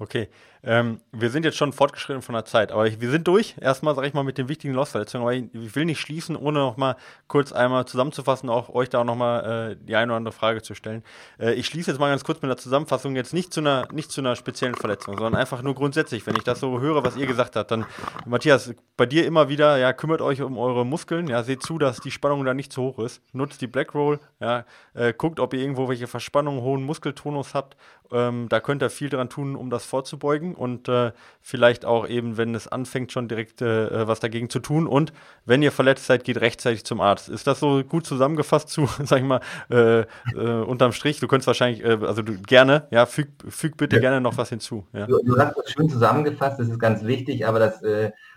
Okay, ähm, wir sind jetzt schon fortgeschritten von der Zeit, aber wir sind durch. Erstmal sage ich mal mit den wichtigen Losverletzungen, aber ich, ich, will nicht schließen, ohne noch mal kurz einmal zusammenzufassen, auch euch da auch noch mal äh, die eine oder andere Frage zu stellen. Äh, ich schließe jetzt mal ganz kurz mit der Zusammenfassung jetzt nicht zu einer nicht zu einer speziellen Verletzung, sondern einfach nur grundsätzlich. Wenn ich das so höre, was ihr gesagt habt, dann Matthias, bei dir immer wieder, ja, kümmert euch um eure Muskeln, ja, seht zu, dass die Spannung da nicht zu hoch ist, nutzt die Black Roll, ja, äh, guckt, ob ihr irgendwo welche Verspannungen, hohen Muskeltonus habt. Ähm, da könnt ihr viel dran tun, um das vorzubeugen und äh, vielleicht auch eben, wenn es anfängt, schon direkt äh, äh, was dagegen zu tun. Und wenn ihr verletzt seid, geht rechtzeitig zum Arzt. Ist das so gut zusammengefasst zu, sag ich mal, äh, äh, unterm Strich? Du könntest wahrscheinlich, äh, also du, gerne, ja, füg, füg bitte ja. gerne noch was hinzu. Ja. Du, du, hast das schön zusammengefasst, das ist ganz wichtig, aber das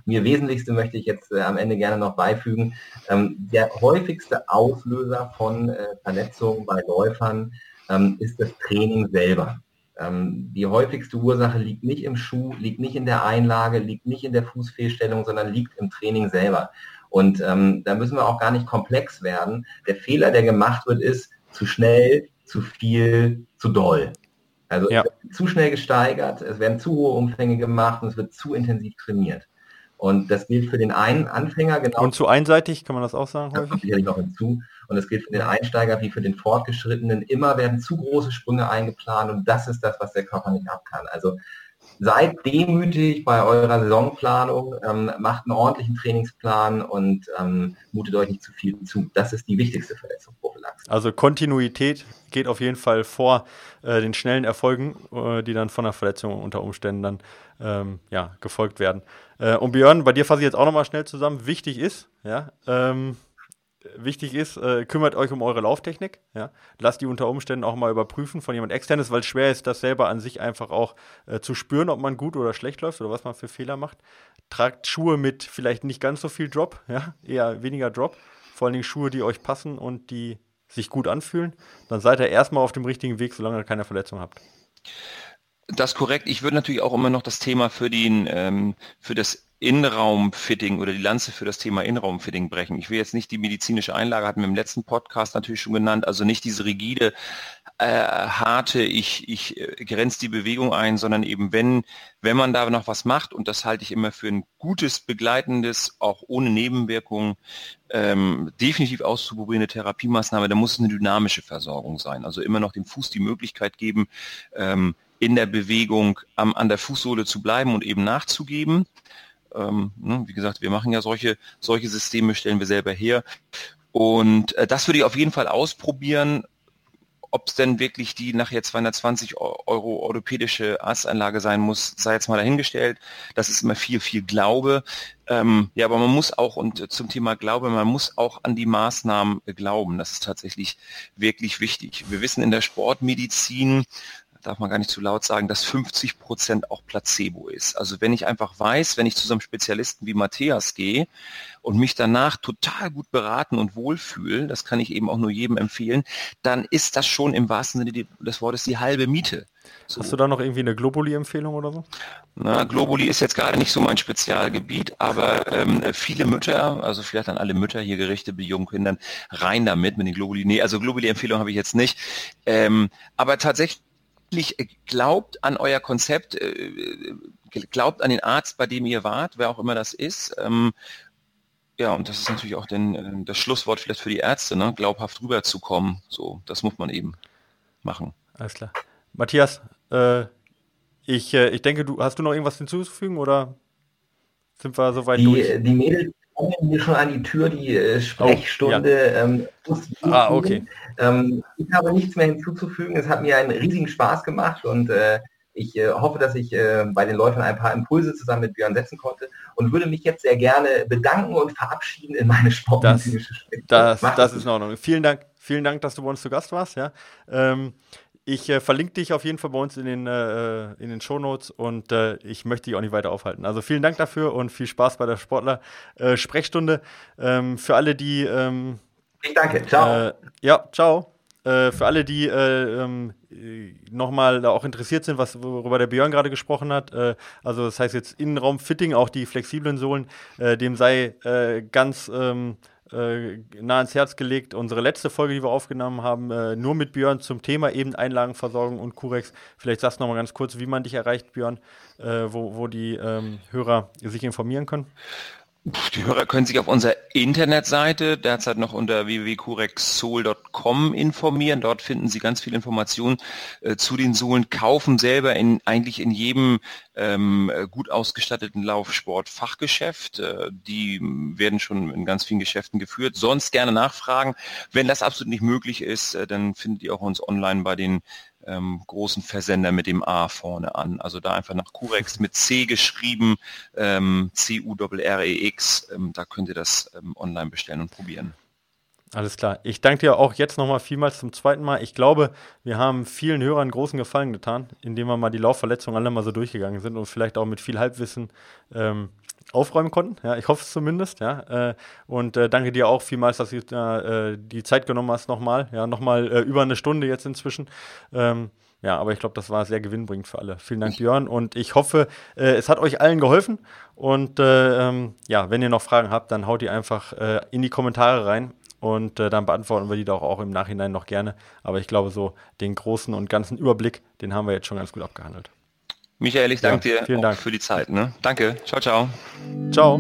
mir Wesentlichste möchte ich jetzt am Ende gerne noch beifügen. Ähm, der häufigste Auslöser von Verletzungen bei Läufern ähm, ist das Training selber. Ähm, die häufigste Ursache liegt nicht im Schuh, liegt nicht in der Einlage, liegt nicht in der Fußfehlstellung, sondern liegt im Training selber. Und ähm, da müssen wir auch gar nicht komplex werden. Der Fehler, der gemacht wird, ist zu schnell, zu viel, zu doll. Also ja. zu schnell gesteigert, es werden zu hohe Umfänge gemacht und es wird zu intensiv trainiert. Und das gilt für den einen Anfänger genau. Und zu einseitig, kann man das auch sagen? Das kommt sicherlich noch hinzu. Und es gilt für den Einsteiger wie für den Fortgeschrittenen. Immer werden zu große Sprünge eingeplant und das ist das, was der Körper nicht ab kann. Also seid demütig bei eurer Saisonplanung, ähm, macht einen ordentlichen Trainingsplan und ähm, mutet euch nicht zu viel zu. Das ist die wichtigste Verletzungsprophylaxe. Also Kontinuität geht auf jeden Fall vor äh, den schnellen Erfolgen, äh, die dann von der Verletzung unter Umständen dann ähm, ja, gefolgt werden. Äh, und Björn, bei dir fasse ich jetzt auch nochmal schnell zusammen. Wichtig ist, ja, ähm, wichtig ist, äh, kümmert euch um eure Lauftechnik. Ja? Lasst die unter Umständen auch mal überprüfen von jemand externes, weil schwer ist, das selber an sich einfach auch äh, zu spüren, ob man gut oder schlecht läuft oder was man für Fehler macht. Tragt Schuhe mit vielleicht nicht ganz so viel Drop, ja? eher weniger Drop. Vor allen Dingen Schuhe, die euch passen und die sich gut anfühlen. Dann seid ihr erstmal auf dem richtigen Weg, solange ihr keine Verletzung habt. Das korrekt. Ich würde natürlich auch immer noch das Thema für, den, ähm, für das Innenraumfitting oder die Lanze für das Thema Innenraumfitting brechen. Ich will jetzt nicht die medizinische Einlage, hatten wir im letzten Podcast natürlich schon genannt, also nicht diese rigide, äh, harte, ich, ich äh, grenze die Bewegung ein, sondern eben wenn, wenn man da noch was macht, und das halte ich immer für ein gutes, begleitendes, auch ohne Nebenwirkungen, ähm, definitiv auszuprobierende Therapiemaßnahme, da muss es eine dynamische Versorgung sein. Also immer noch dem Fuß die Möglichkeit geben, ähm, in der Bewegung am, an der Fußsohle zu bleiben und eben nachzugeben. Ähm, ne, wie gesagt, wir machen ja solche, solche Systeme, stellen wir selber her. Und äh, das würde ich auf jeden Fall ausprobieren. Ob es denn wirklich die nachher 220 Euro orthopädische Arztanlage sein muss, sei jetzt mal dahingestellt. Das ist immer viel, viel Glaube. Ähm, ja, aber man muss auch, und zum Thema Glaube, man muss auch an die Maßnahmen glauben. Das ist tatsächlich wirklich wichtig. Wir wissen in der Sportmedizin, darf man gar nicht zu laut sagen, dass 50 Prozent auch Placebo ist. Also wenn ich einfach weiß, wenn ich zu so einem Spezialisten wie Matthias gehe und mich danach total gut beraten und wohlfühle, das kann ich eben auch nur jedem empfehlen, dann ist das schon im wahrsten Sinne des Wortes die halbe Miete. So. Hast du da noch irgendwie eine Globuli-Empfehlung oder so? Na, Globuli ist jetzt gerade nicht so mein Spezialgebiet, aber ähm, viele Mütter, also vielleicht an alle Mütter hier gerichtet mit jungen Kindern, rein damit mit den Globuli. Nee, also Globuli-Empfehlung habe ich jetzt nicht. Ähm, aber tatsächlich wirklich äh, glaubt an euer Konzept, äh, äh, glaubt an den Arzt, bei dem ihr wart, wer auch immer das ist. Ähm, ja, und das ist natürlich auch den, das Schlusswort vielleicht für die Ärzte, ne? glaubhaft rüberzukommen. So, das muss man eben machen. Alles klar. Matthias, äh, ich, äh, ich denke, du hast du noch irgendwas hinzuzufügen oder sind wir soweit die, durch? Die Mädels kommen mir schon an die Tür, die äh, Sprechstunde. Oh, ja. ähm, ah, okay. Ähm, ich habe nichts mehr hinzuzufügen. Es hat mir einen riesigen Spaß gemacht und äh, ich äh, hoffe, dass ich äh, bei den Läufern ein paar Impulse zusammen mit Björn setzen konnte und würde mich jetzt sehr gerne bedanken und verabschieden in meine sportmedizinische Das, das, das ist in Ordnung. Vielen Dank, vielen Dank, dass du bei uns zu Gast warst. Ja. Ähm, ich äh, verlinke dich auf jeden Fall bei uns in den, äh, in den Shownotes und äh, ich möchte dich auch nicht weiter aufhalten. Also vielen Dank dafür und viel Spaß bei der Sportler-Sprechstunde. Äh, ähm, für alle, die. Ähm, ich danke. Ciao. Äh, ja, ciao. Äh, für alle, die ähm, nochmal da auch interessiert sind, was, worüber der Björn gerade gesprochen hat, also das heißt jetzt Innenraum-Fitting, auch die flexiblen Sohlen, dem sei ganz ähm, äh, nah ans Herz gelegt. Unsere letzte Folge, die wir aufgenommen haben, äh, nur mit Björn zum Thema eben Einlagenversorgung und Curex. Vielleicht sagst du noch mal ganz kurz, wie man dich erreicht, Björn, äh, wo, wo die ähm, Hörer sich informieren können. Die Hörer können sich auf unserer Internetseite derzeit noch unter www.curexsol.com informieren. Dort finden Sie ganz viel Informationen äh, zu den Sohlen, kaufen selber in, eigentlich in jedem ähm, gut ausgestatteten Laufsport-Fachgeschäft. Äh, die werden schon in ganz vielen Geschäften geführt. Sonst gerne nachfragen. Wenn das absolut nicht möglich ist, äh, dann findet ihr auch uns online bei den ähm, großen Versender mit dem A vorne an. Also da einfach nach Curex mit C geschrieben, ähm, C-U-R-R-E-X, ähm, da könnt ihr das ähm, online bestellen und probieren. Alles klar. Ich danke dir auch jetzt nochmal vielmals zum zweiten Mal. Ich glaube, wir haben vielen Hörern großen Gefallen getan, indem wir mal die Laufverletzungen alle mal so durchgegangen sind und vielleicht auch mit viel Halbwissen ähm, aufräumen konnten. Ja, ich hoffe es zumindest. Ja, äh, und äh, danke dir auch vielmals, dass du äh, die Zeit genommen hast nochmal. Ja, nochmal äh, über eine Stunde jetzt inzwischen. Ähm, ja, aber ich glaube, das war sehr gewinnbringend für alle. Vielen Dank, Björn. Und ich hoffe, äh, es hat euch allen geholfen. Und äh, ähm, ja, wenn ihr noch Fragen habt, dann haut die einfach in die Kommentare rein. Und dann beantworten wir die doch auch im Nachhinein noch gerne. Aber ich glaube, so den großen und ganzen Überblick, den haben wir jetzt schon ganz gut abgehandelt. Michael, ich danke ja, dir vielen Dank. für die Zeit. Ne? Danke. Ciao, ciao. Ciao.